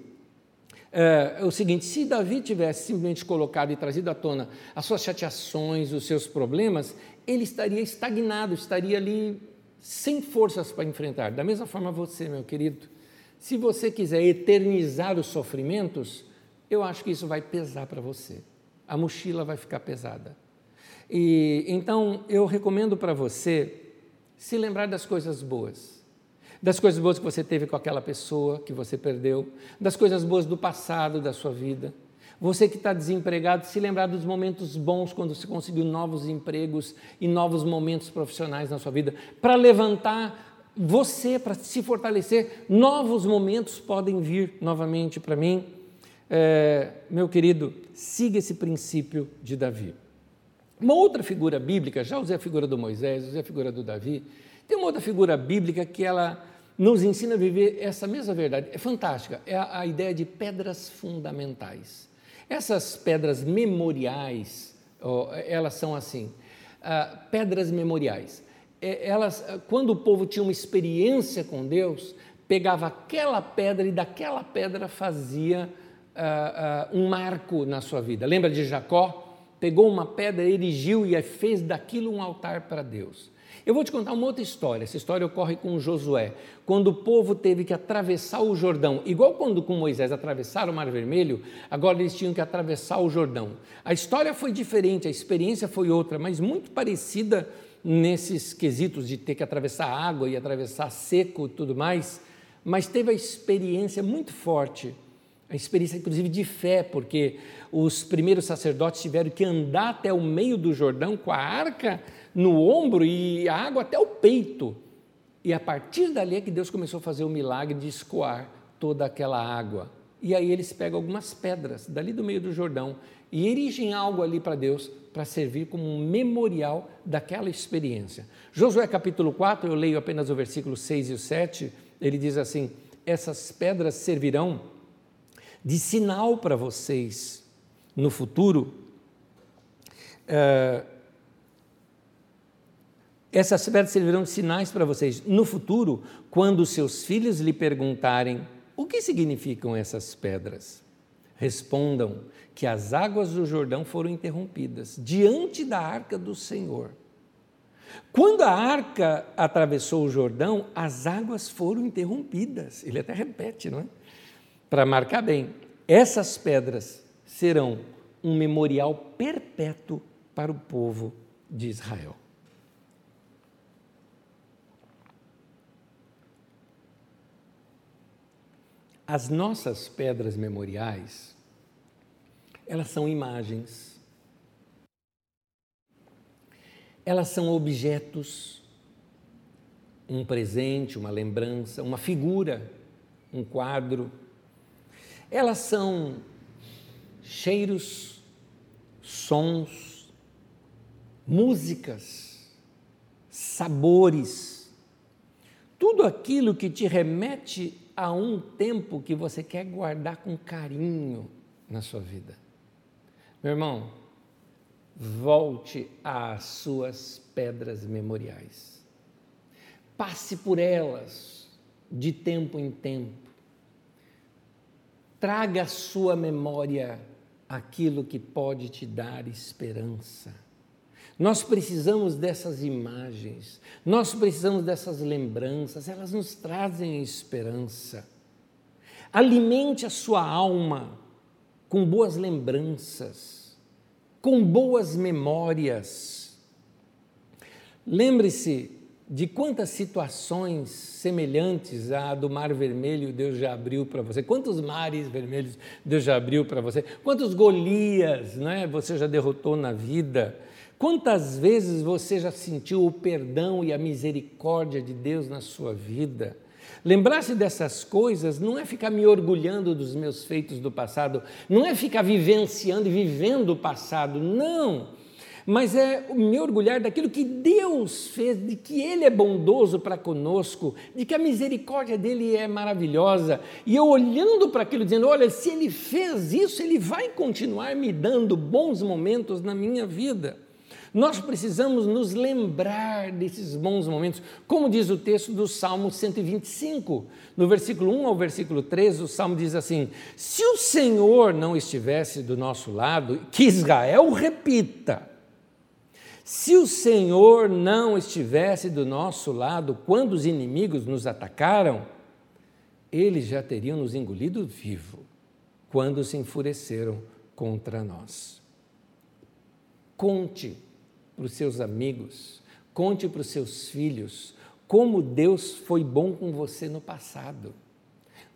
É, é o seguinte: se Davi tivesse simplesmente colocado e trazido à tona as suas chateações, os seus problemas, ele estaria estagnado, estaria ali sem forças para enfrentar. Da mesma forma, você, meu querido, se você quiser eternizar os sofrimentos, eu acho que isso vai pesar para você. A mochila vai ficar pesada. E então eu recomendo para você se lembrar das coisas boas. Das coisas boas que você teve com aquela pessoa que você perdeu, das coisas boas do passado da sua vida. Você que está desempregado, se lembrar dos momentos bons quando você conseguiu novos empregos e novos momentos profissionais na sua vida, para levantar você, para se fortalecer. Novos momentos podem vir novamente para mim. É, meu querido, siga esse princípio de Davi. Uma outra figura bíblica, já usei a figura do Moisés, usei a figura do Davi, tem uma outra figura bíblica que ela nos ensina a viver essa mesma verdade. É fantástica, é a, a ideia de pedras fundamentais. Essas pedras memoriais, elas são assim, uh, pedras memoriais. É, elas, quando o povo tinha uma experiência com Deus, pegava aquela pedra e daquela pedra fazia uh, um marco na sua vida. Lembra de Jacó? pegou uma pedra, erigiu e fez daquilo um altar para Deus. Eu vou te contar uma outra história. Essa história ocorre com Josué, quando o povo teve que atravessar o Jordão. Igual quando com Moisés atravessaram o Mar Vermelho, agora eles tinham que atravessar o Jordão. A história foi diferente, a experiência foi outra, mas muito parecida nesses quesitos de ter que atravessar água e atravessar seco e tudo mais. Mas teve a experiência muito forte a experiência, inclusive, de fé, porque os primeiros sacerdotes tiveram que andar até o meio do Jordão com a arca no ombro e a água até o peito. E a partir dali é que Deus começou a fazer o milagre de escoar toda aquela água. E aí eles pegam algumas pedras dali do meio do Jordão e erigem algo ali para Deus para servir como um memorial daquela experiência. Josué capítulo 4, eu leio apenas o versículo 6 e o 7, ele diz assim: Essas pedras servirão de sinal para vocês no futuro. É, essas pedras servirão de sinais para vocês no futuro, quando seus filhos lhe perguntarem o que significam essas pedras. Respondam que as águas do Jordão foram interrompidas diante da arca do Senhor. Quando a arca atravessou o Jordão, as águas foram interrompidas. Ele até repete, não é? para marcar bem. Essas pedras serão um memorial perpétuo para o povo de Israel. As nossas pedras memoriais, elas são imagens, elas são objetos, um presente, uma lembrança, uma figura, um quadro, elas são cheiros, sons, músicas, sabores, tudo aquilo que te remete a um tempo que você quer guardar com carinho na sua vida. Meu irmão, volte às suas pedras memoriais. Passe por elas de tempo em tempo traga à sua memória aquilo que pode te dar esperança. Nós precisamos dessas imagens, nós precisamos dessas lembranças, elas nos trazem esperança. Alimente a sua alma com boas lembranças, com boas memórias. Lembre-se de quantas situações semelhantes à do Mar Vermelho Deus já abriu para você, quantos mares vermelhos Deus já abriu para você, quantos Golias né, você já derrotou na vida, quantas vezes você já sentiu o perdão e a misericórdia de Deus na sua vida. Lembrar-se dessas coisas não é ficar me orgulhando dos meus feitos do passado, não é ficar vivenciando e vivendo o passado, não mas é me orgulhar daquilo que Deus fez, de que Ele é bondoso para conosco, de que a misericórdia dele é maravilhosa. E eu olhando para aquilo, dizendo: olha, se Ele fez isso, Ele vai continuar me dando bons momentos na minha vida. Nós precisamos nos lembrar desses bons momentos, como diz o texto do Salmo 125, no versículo 1 ao versículo 3, o Salmo diz assim: Se o Senhor não estivesse do nosso lado, que Israel repita, se o Senhor não estivesse do nosso lado quando os inimigos nos atacaram, eles já teriam nos engolido vivo quando se enfureceram contra nós. Conte para os seus amigos, conte para os seus filhos como Deus foi bom com você no passado.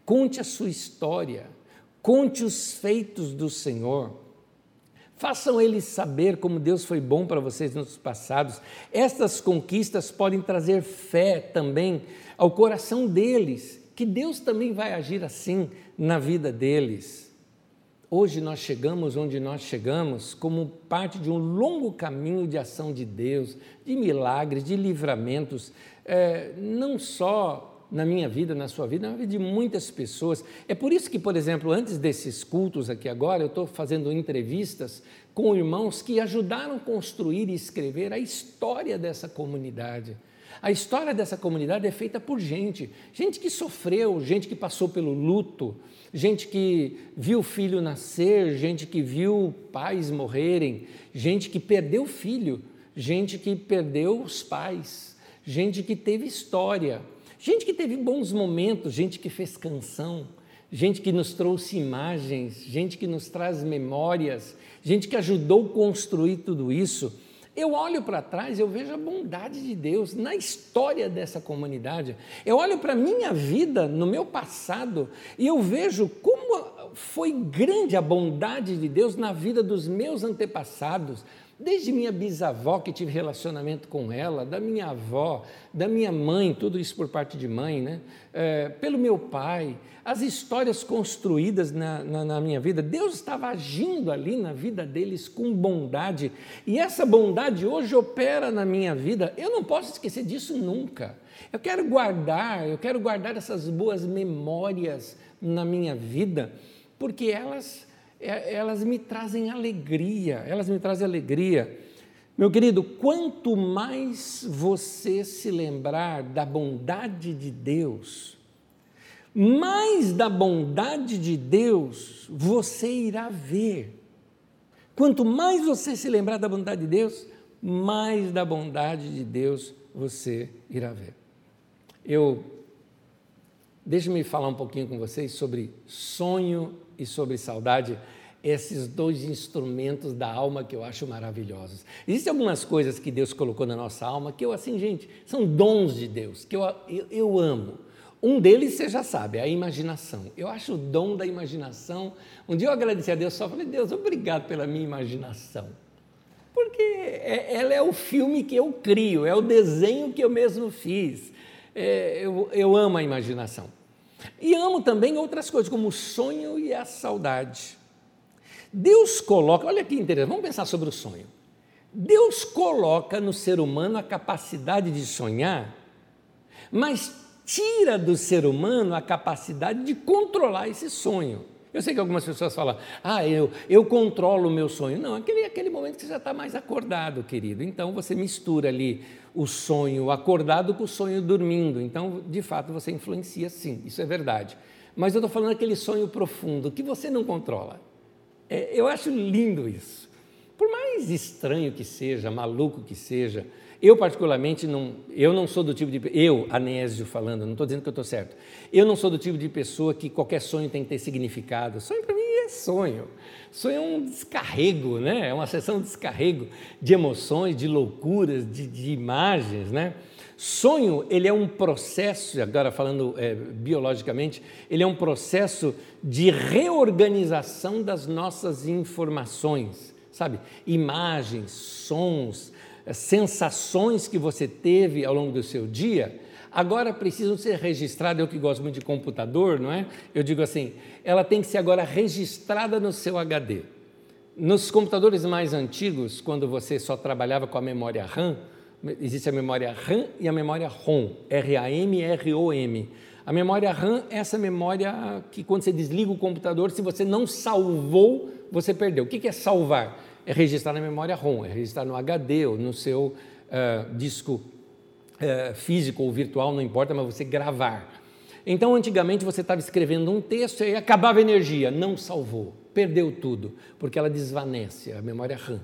Conte a sua história, conte os feitos do Senhor. Façam eles saber como Deus foi bom para vocês nos passados. Estas conquistas podem trazer fé também ao coração deles, que Deus também vai agir assim na vida deles. Hoje nós chegamos onde nós chegamos como parte de um longo caminho de ação de Deus, de milagres, de livramentos, é, não só na minha vida, na sua vida, na vida de muitas pessoas. É por isso que, por exemplo, antes desses cultos aqui agora, eu estou fazendo entrevistas com irmãos que ajudaram a construir e escrever a história dessa comunidade. A história dessa comunidade é feita por gente, gente que sofreu, gente que passou pelo luto, gente que viu filho nascer, gente que viu pais morrerem, gente que perdeu filho, gente que perdeu os pais, gente que teve história. Gente que teve bons momentos, gente que fez canção, gente que nos trouxe imagens, gente que nos traz memórias, gente que ajudou construir tudo isso. Eu olho para trás, eu vejo a bondade de Deus na história dessa comunidade. Eu olho para a minha vida, no meu passado, e eu vejo como foi grande a bondade de Deus na vida dos meus antepassados, Desde minha bisavó, que tive relacionamento com ela, da minha avó, da minha mãe, tudo isso por parte de mãe, né? É, pelo meu pai, as histórias construídas na, na, na, minha vida, Deus estava agindo ali na vida deles com bondade, e essa bondade hoje opera na minha vida, eu não posso esquecer disso nunca. Eu quero guardar, eu quero guardar essas boas memórias na minha vida, porque elas elas me trazem alegria, elas me trazem alegria. Meu querido, quanto mais você se lembrar da bondade de Deus, mais da bondade de Deus você irá ver. Quanto mais você se lembrar da bondade de Deus, mais da bondade de Deus você irá ver. Eu deixe-me falar um pouquinho com vocês sobre sonho e sobre saudade, esses dois instrumentos da alma que eu acho maravilhosos. Existem algumas coisas que Deus colocou na nossa alma que eu, assim, gente, são dons de Deus, que eu, eu, eu amo. Um deles você já sabe, é a imaginação. Eu acho o dom da imaginação. Um dia eu agradeci a Deus só, falei, Deus, obrigado pela minha imaginação. Porque é, ela é o filme que eu crio, é o desenho que eu mesmo fiz. É, eu, eu amo a imaginação. E amo também outras coisas, como o sonho e a saudade. Deus coloca, olha que interessante, vamos pensar sobre o sonho. Deus coloca no ser humano a capacidade de sonhar, mas tira do ser humano a capacidade de controlar esse sonho. Eu sei que algumas pessoas falam, ah, eu, eu controlo o meu sonho. Não, aquele, aquele momento que você já está mais acordado, querido. Então você mistura ali o sonho acordado com o sonho dormindo. Então, de fato, você influencia sim, isso é verdade. Mas eu estou falando aquele sonho profundo que você não controla. É, eu acho lindo isso. Por mais estranho que seja, maluco que seja, eu particularmente não, eu não sou do tipo de eu, Anésio falando, não estou dizendo que eu estou certo. Eu não sou do tipo de pessoa que qualquer sonho tem que ter significado. Sonho para mim é sonho. Sonho é um descarrego, né? É uma sessão de descarrego de emoções, de loucuras, de, de imagens, né? Sonho, ele é um processo, agora falando é, biologicamente, ele é um processo de reorganização das nossas informações, sabe? Imagens, sons, sensações que você teve ao longo do seu dia, agora precisam ser registradas. Eu que gosto muito de computador, não é? Eu digo assim, ela tem que ser agora registrada no seu HD. Nos computadores mais antigos, quando você só trabalhava com a memória RAM, existe a memória RAM e a memória ROM, R-A-M R-O-M. A memória RAM é essa memória que, quando você desliga o computador, se você não salvou, você perdeu. O que é salvar? É registrar na memória ROM, é registrar no HD ou no seu uh, disco uh, físico ou virtual, não importa, mas você gravar. Então, antigamente, você estava escrevendo um texto e acabava a energia, não salvou, perdeu tudo, porque ela desvanece, a memória RAM.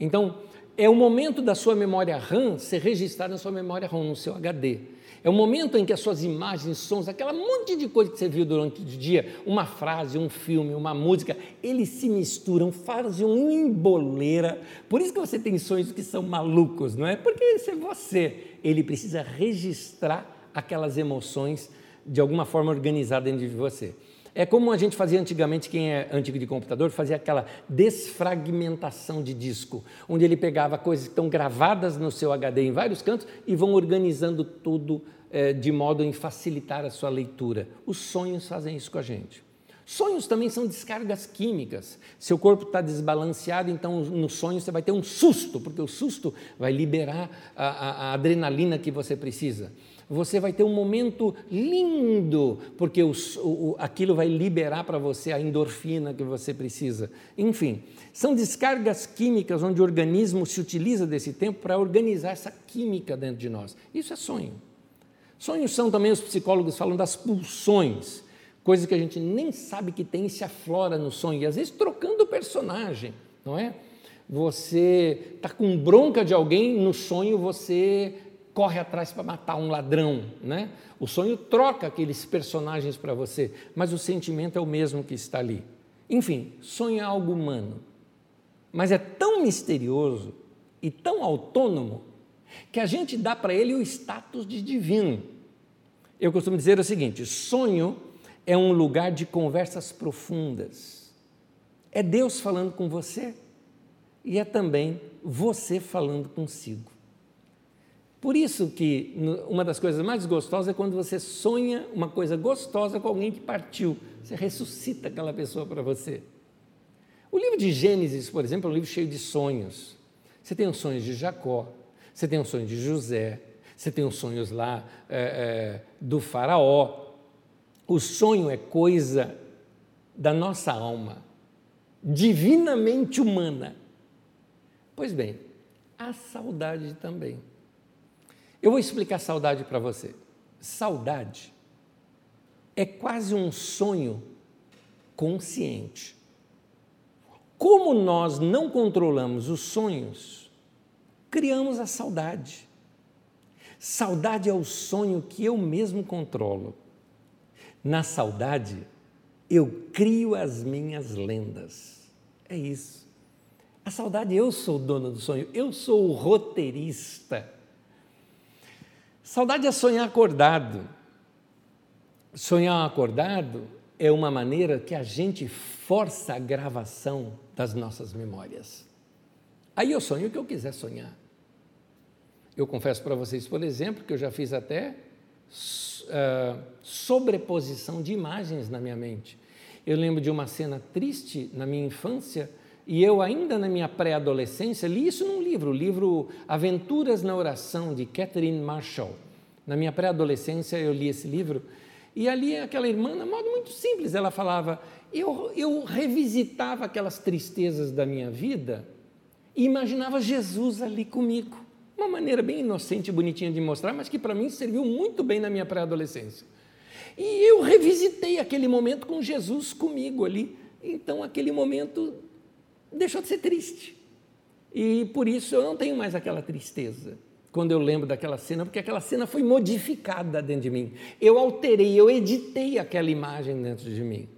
Então, é o momento da sua memória RAM ser registrada na sua memória ROM, no seu HD. É o momento em que as suas imagens, sons, aquela monte de coisa que você viu durante o dia, uma frase, um filme, uma música, eles se misturam, fazem uma emboleira. Por isso que você tem sonhos que são malucos, não é? Porque esse é você. Ele precisa registrar aquelas emoções de alguma forma organizada dentro de você. É como a gente fazia antigamente, quem é antigo de computador, fazia aquela desfragmentação de disco, onde ele pegava coisas que estão gravadas no seu HD em vários cantos e vão organizando tudo é, de modo a facilitar a sua leitura. Os sonhos fazem isso com a gente. Sonhos também são descargas químicas. Seu corpo está desbalanceado, então no sonho você vai ter um susto, porque o susto vai liberar a, a, a adrenalina que você precisa você vai ter um momento lindo, porque o, o, aquilo vai liberar para você a endorfina que você precisa. Enfim, são descargas químicas onde o organismo se utiliza desse tempo para organizar essa química dentro de nós. Isso é sonho. Sonhos são também, os psicólogos falam das pulsões, coisas que a gente nem sabe que tem e se aflora no sonho, e às vezes trocando o personagem, não é? Você está com bronca de alguém, no sonho você corre atrás para matar um ladrão, né? O sonho troca aqueles personagens para você, mas o sentimento é o mesmo que está ali. Enfim, sonho é algo humano, mas é tão misterioso e tão autônomo que a gente dá para ele o status de divino. Eu costumo dizer o seguinte: sonho é um lugar de conversas profundas. É Deus falando com você e é também você falando consigo. Por isso que uma das coisas mais gostosas é quando você sonha uma coisa gostosa com alguém que partiu. Você ressuscita aquela pessoa para você. O livro de Gênesis, por exemplo, é um livro cheio de sonhos. Você tem os sonhos de Jacó, você tem os sonhos de José, você tem os sonhos lá é, é, do faraó. O sonho é coisa da nossa alma, divinamente humana. Pois bem, a saudade também. Eu vou explicar saudade para você. Saudade é quase um sonho consciente. Como nós não controlamos os sonhos, criamos a saudade. Saudade é o sonho que eu mesmo controlo. Na saudade, eu crio as minhas lendas. É isso. A saudade, eu sou o dono do sonho, eu sou o roteirista. Saudade é sonhar acordado. Sonhar acordado é uma maneira que a gente força a gravação das nossas memórias. Aí eu sonho o que eu quiser sonhar. Eu confesso para vocês, por exemplo, que eu já fiz até uh, sobreposição de imagens na minha mente. Eu lembro de uma cena triste na minha infância e eu, ainda na minha pré-adolescência, li isso num livro, o livro Aventuras na Oração, de Catherine Marshall. Na minha pré-adolescência, eu li esse livro, e ali aquela irmã, de modo muito simples, ela falava: eu, eu revisitava aquelas tristezas da minha vida e imaginava Jesus ali comigo. Uma maneira bem inocente e bonitinha de mostrar, mas que para mim serviu muito bem na minha pré-adolescência. E eu revisitei aquele momento com Jesus comigo ali. Então, aquele momento deixou de ser triste. E por isso eu não tenho mais aquela tristeza quando eu lembro daquela cena, porque aquela cena foi modificada dentro de mim. Eu alterei, eu editei aquela imagem dentro de mim.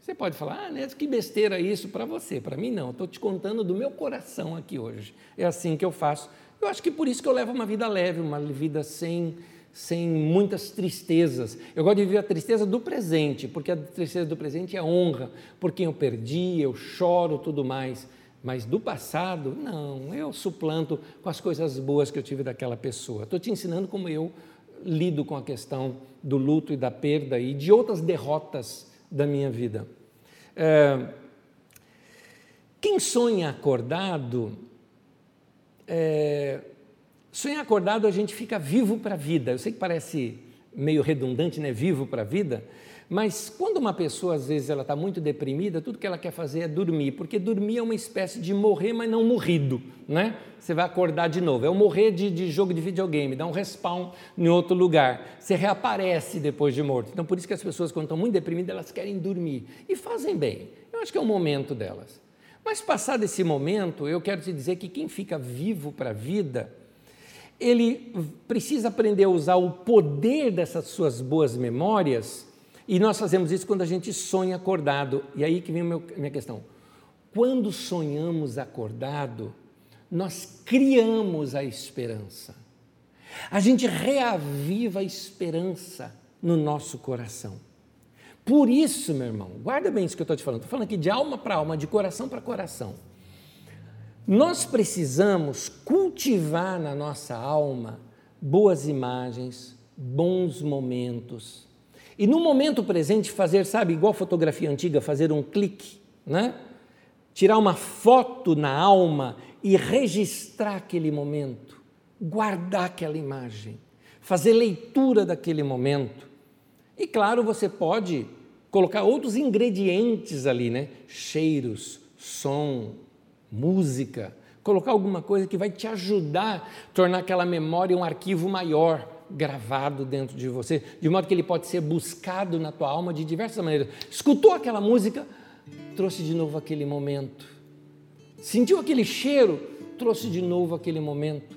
Você pode falar, ah, Neto, que besteira isso para você. Para mim, não. Estou te contando do meu coração aqui hoje. É assim que eu faço. Eu acho que por isso que eu levo uma vida leve, uma vida sem, sem muitas tristezas. Eu gosto de viver a tristeza do presente, porque a tristeza do presente é honra por quem eu perdi, eu choro, tudo mais. Mas do passado, não, eu suplanto com as coisas boas que eu tive daquela pessoa. Estou te ensinando como eu lido com a questão do luto e da perda e de outras derrotas da minha vida. É, quem sonha acordado, é, sonha acordado a gente fica vivo para a vida. Eu sei que parece meio redundante, né? Vivo para a vida, mas quando uma pessoa às vezes ela está muito deprimida, tudo que ela quer fazer é dormir, porque dormir é uma espécie de morrer, mas não morrido, né? Você vai acordar de novo. É o morrer de, de jogo de videogame, dá um respawn em outro lugar. Você reaparece depois de morto. Então por isso que as pessoas quando estão muito deprimidas elas querem dormir e fazem bem. Eu acho que é o momento delas. Mas passado esse momento, eu quero te dizer que quem fica vivo para a vida, ele precisa aprender a usar o poder dessas suas boas memórias e nós fazemos isso quando a gente sonha acordado. E aí que vem a minha questão. Quando sonhamos acordado, nós criamos a esperança. A gente reaviva a esperança no nosso coração. Por isso, meu irmão, guarda bem isso que eu estou te falando. Estou falando aqui de alma para alma, de coração para coração. Nós precisamos cultivar na nossa alma boas imagens, bons momentos, e no momento presente, fazer, sabe, igual fotografia antiga, fazer um clique, né? Tirar uma foto na alma e registrar aquele momento, guardar aquela imagem, fazer leitura daquele momento. E claro, você pode colocar outros ingredientes ali, né? Cheiros, som, música, colocar alguma coisa que vai te ajudar a tornar aquela memória um arquivo maior gravado dentro de você, de modo que ele pode ser buscado na tua alma de diversas maneiras. Escutou aquela música, trouxe de novo aquele momento. Sentiu aquele cheiro, trouxe de novo aquele momento.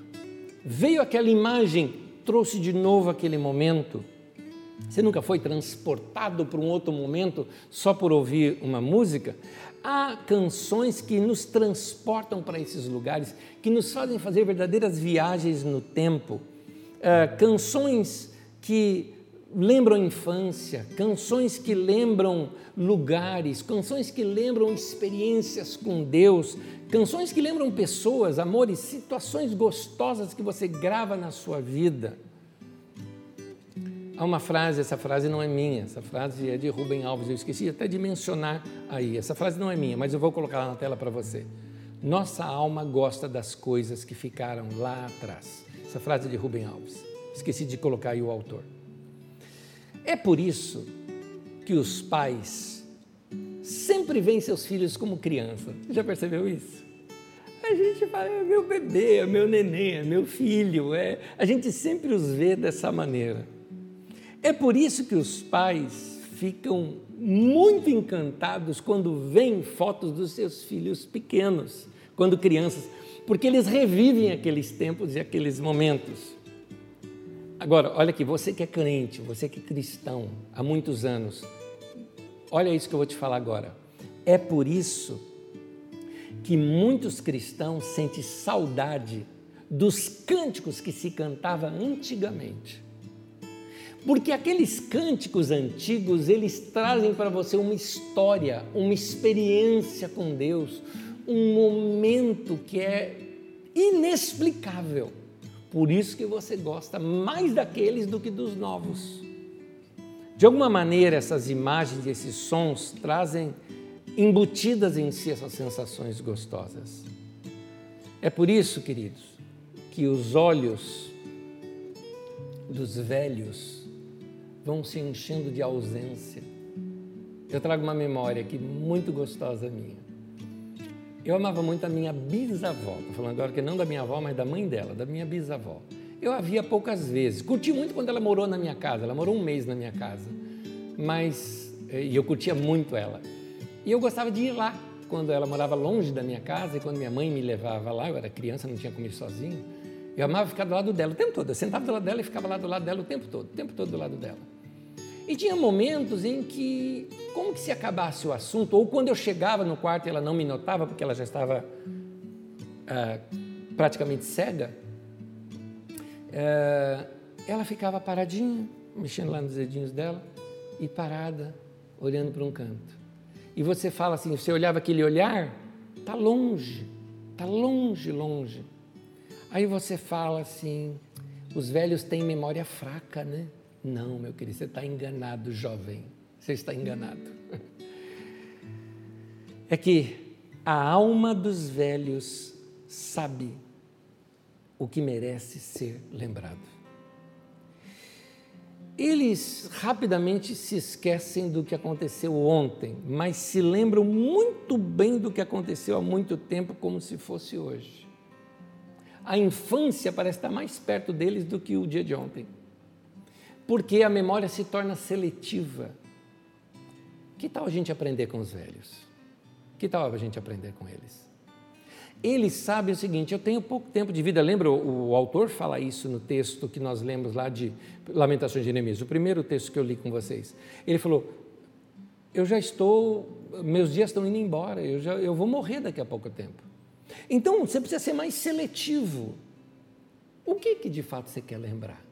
Veio aquela imagem, trouxe de novo aquele momento. Você nunca foi transportado para um outro momento só por ouvir uma música? Há canções que nos transportam para esses lugares, que nos fazem fazer verdadeiras viagens no tempo uh, canções que lembram infância, canções que lembram lugares, canções que lembram experiências com Deus, canções que lembram pessoas, amores, situações gostosas que você grava na sua vida. Há uma frase, essa frase não é minha, essa frase é de Rubem Alves, eu esqueci até de mencionar aí. Essa frase não é minha, mas eu vou colocar na tela para você. Nossa alma gosta das coisas que ficaram lá atrás. Essa frase é de Rubem Alves. Esqueci de colocar aí o autor. É por isso que os pais sempre veem seus filhos como criança. Já percebeu isso? A gente fala, é meu bebê, é meu neném, é meu filho. É... A gente sempre os vê dessa maneira. É por isso que os pais ficam muito encantados quando veem fotos dos seus filhos pequenos, quando crianças porque eles revivem aqueles tempos e aqueles momentos. Agora, olha aqui, você que é crente, você que é cristão há muitos anos, olha isso que eu vou te falar agora. É por isso que muitos cristãos sentem saudade dos cânticos que se cantava antigamente. Porque aqueles cânticos antigos, eles trazem para você uma história, uma experiência com Deus, um momento que é inexplicável. Por isso que você gosta mais daqueles do que dos novos. De alguma maneira, essas imagens e esses sons trazem embutidas em si essas sensações gostosas. É por isso, queridos, que os olhos dos velhos vão se enchendo de ausência. Eu trago uma memória aqui muito gostosa minha. Eu amava muito a minha bisavó, estou falando agora que não da minha avó, mas da mãe dela, da minha bisavó. Eu a via poucas vezes. Curti muito quando ela morou na minha casa, ela morou um mês na minha casa. Mas, e eu curtia muito ela. E eu gostava de ir lá quando ela morava longe da minha casa e quando minha mãe me levava lá, eu era criança, não tinha como ir sozinho. Eu amava ficar do lado dela o tempo todo. Eu sentava do lado dela e ficava lá do lado dela o tempo todo, o tempo todo do lado dela. E tinha momentos em que, como que se acabasse o assunto, ou quando eu chegava no quarto e ela não me notava, porque ela já estava ah, praticamente cega, ah, ela ficava paradinha, mexendo lá nos dedinhos dela, e parada, olhando para um canto. E você fala assim, você olhava aquele olhar, está longe, está longe, longe. Aí você fala assim, os velhos têm memória fraca, né? Não, meu querido, você está enganado, jovem. Você está enganado. É que a alma dos velhos sabe o que merece ser lembrado. Eles rapidamente se esquecem do que aconteceu ontem, mas se lembram muito bem do que aconteceu há muito tempo, como se fosse hoje. A infância parece estar mais perto deles do que o dia de ontem porque a memória se torna seletiva. Que tal a gente aprender com os velhos? Que tal a gente aprender com eles? Eles sabem o seguinte: eu tenho pouco tempo de vida. Lembra, o, autor fala isso no texto que nós lemos lá de Lamentações de Jeremias, o primeiro texto que eu li com vocês. Ele falou: Eu já estou, meus dias estão indo embora, eu, já, eu vou morrer daqui a pouco tempo. Então você precisa ser mais seletivo. O que, que de fato você quer lembrar?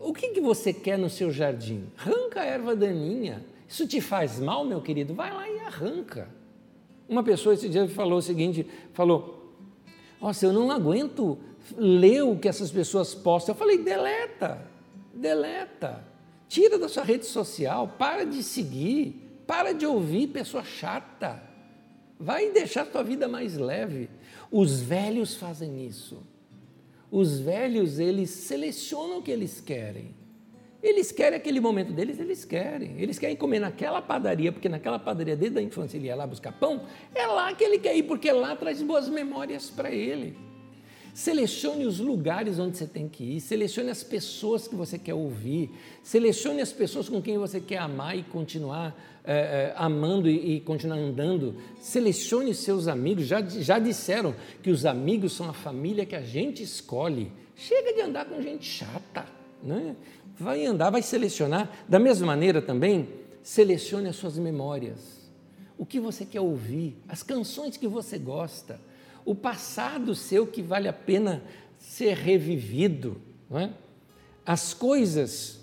o que, que você quer no seu jardim? Arranca a erva daninha. Isso te faz mal, meu querido? Vai lá e arranca. Uma pessoa esse dia falou o seguinte: falou, nossa, eu não aguento ler o que essas pessoas postam. Eu falei, deleta, deleta. Tira da sua rede social, para de seguir, para de ouvir pessoa chata. Vai deixar tua vida mais leve. Os velhos fazem isso. Os velhos, eles selecionam o que eles querem. Eles querem aquele momento deles, eles querem. Eles querem comer naquela padaria, porque naquela padaria, desde a infância, ele ia lá buscar pão. É lá que ele quer ir, porque lá traz boas memórias para ele. Selecione os lugares onde você tem que ir, selecione as pessoas que você quer ouvir, selecione as pessoas com quem você quer amar e continuar é, é, amando e, e, continuar andando. Selecione seus amigos. Já, já disseram que os amigos são a família que a gente escolhe. Chega de andar com gente chata. Né? Vai andar, vai selecionar. Da mesma maneira também, selecione as suas memórias. O que você quer ouvir, as canções que você gosta o passado seu que vale a pena ser revivido. Não é? As coisas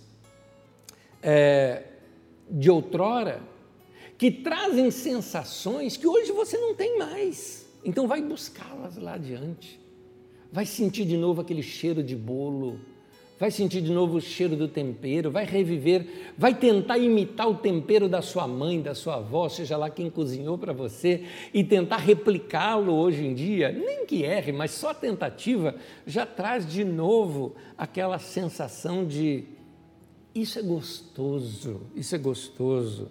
é, de outrora que trazem sensações que hoje você não tem mais. Então vai buscá-las lá adiante. Vai sentir de novo aquele cheiro de bolo, vai sentir de novo o cheiro do tempero, vai reviver, vai tentar imitar o tempero da sua mãe, da sua avó, seja lá quem cozinhou para você, e tentar replicá-lo hoje em dia, nem que erre, mas só a tentativa já traz de novo aquela sensação de isso é gostoso, isso é gostoso.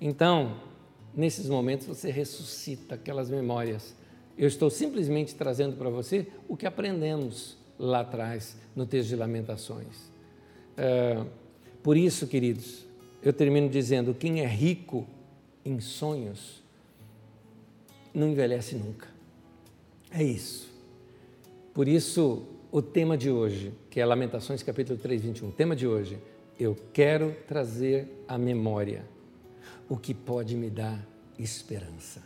Então, nesses momentos você ressuscita aquelas memórias. Eu estou simplesmente trazendo para você o que aprendemos lá atrás no texto de Lamentações. É, por isso, queridos, eu termino dizendo: quem é rico em sonhos não envelhece nunca. É isso. Por isso, o tema de hoje, que é Lamentações capítulo 3, 21, o tema de hoje, eu quero trazer à memória o que pode me dar esperança.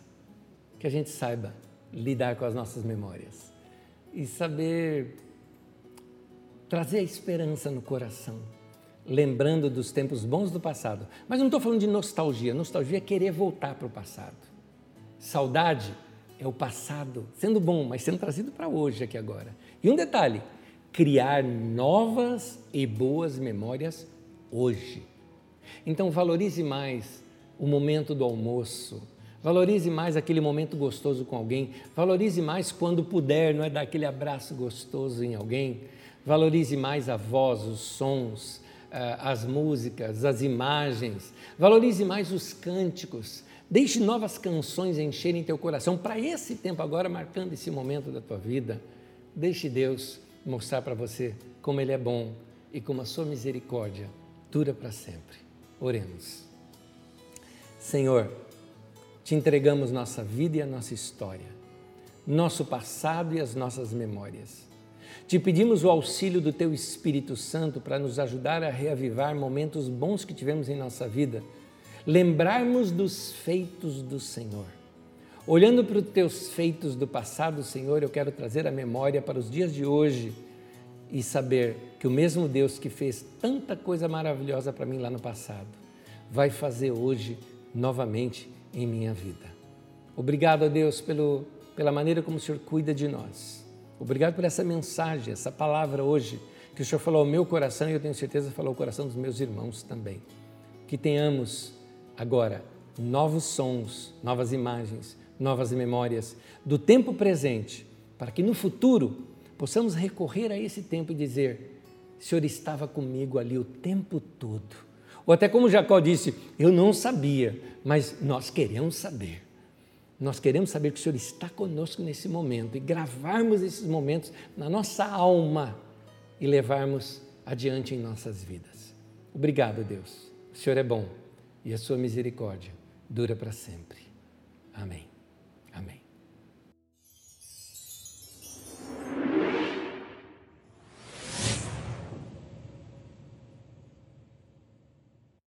Que a gente saiba lidar com as nossas memórias e saber trazer a esperança no coração, lembrando dos tempos bons do passado. Mas não estou falando de nostalgia. Nostalgia é querer voltar para o passado. Saudade é o passado sendo bom, mas sendo trazido para hoje, aqui agora. E um detalhe: criar novas e boas memórias hoje. Então, valorize mais o momento do almoço, valorize mais aquele momento gostoso com alguém, valorize mais quando puder, não é dar aquele abraço gostoso em alguém, Valorize mais a voz, os sons, eh, as músicas, as imagens. Valorize mais os cânticos. Deixe novas canções encherem teu coração para esse tempo agora, marcando esse momento da tua vida. Deixe Deus mostrar para você como Ele é bom e como a sua misericórdia dura para sempre. Oremos. Senhor, te entregamos nossa vida e a nossa história, nosso passado e as nossas memórias. Te pedimos o auxílio do Teu Espírito Santo para nos ajudar a reavivar momentos bons que tivemos em nossa vida, lembrarmos dos feitos do Senhor. Olhando para os Teus feitos do passado, Senhor, eu quero trazer a memória para os dias de hoje e saber que o mesmo Deus que fez tanta coisa maravilhosa para mim lá no passado, vai fazer hoje novamente em minha vida. Obrigado a Deus pelo, pela maneira como o Senhor cuida de nós. Obrigado por essa mensagem, essa palavra hoje, que o Senhor falou ao meu coração e eu tenho certeza falou ao coração dos meus irmãos também. Que tenhamos agora novos sons, novas imagens, novas memórias do tempo presente, para que no futuro possamos recorrer a esse tempo e dizer: o Senhor estava comigo ali o tempo todo. Ou até como Jacó disse: Eu não sabia, mas nós queremos saber. Nós queremos saber que o Senhor está conosco nesse momento e gravarmos esses momentos na nossa alma e levarmos adiante em nossas vidas. Obrigado, Deus. O Senhor é bom e a sua misericórdia dura para sempre. Amém.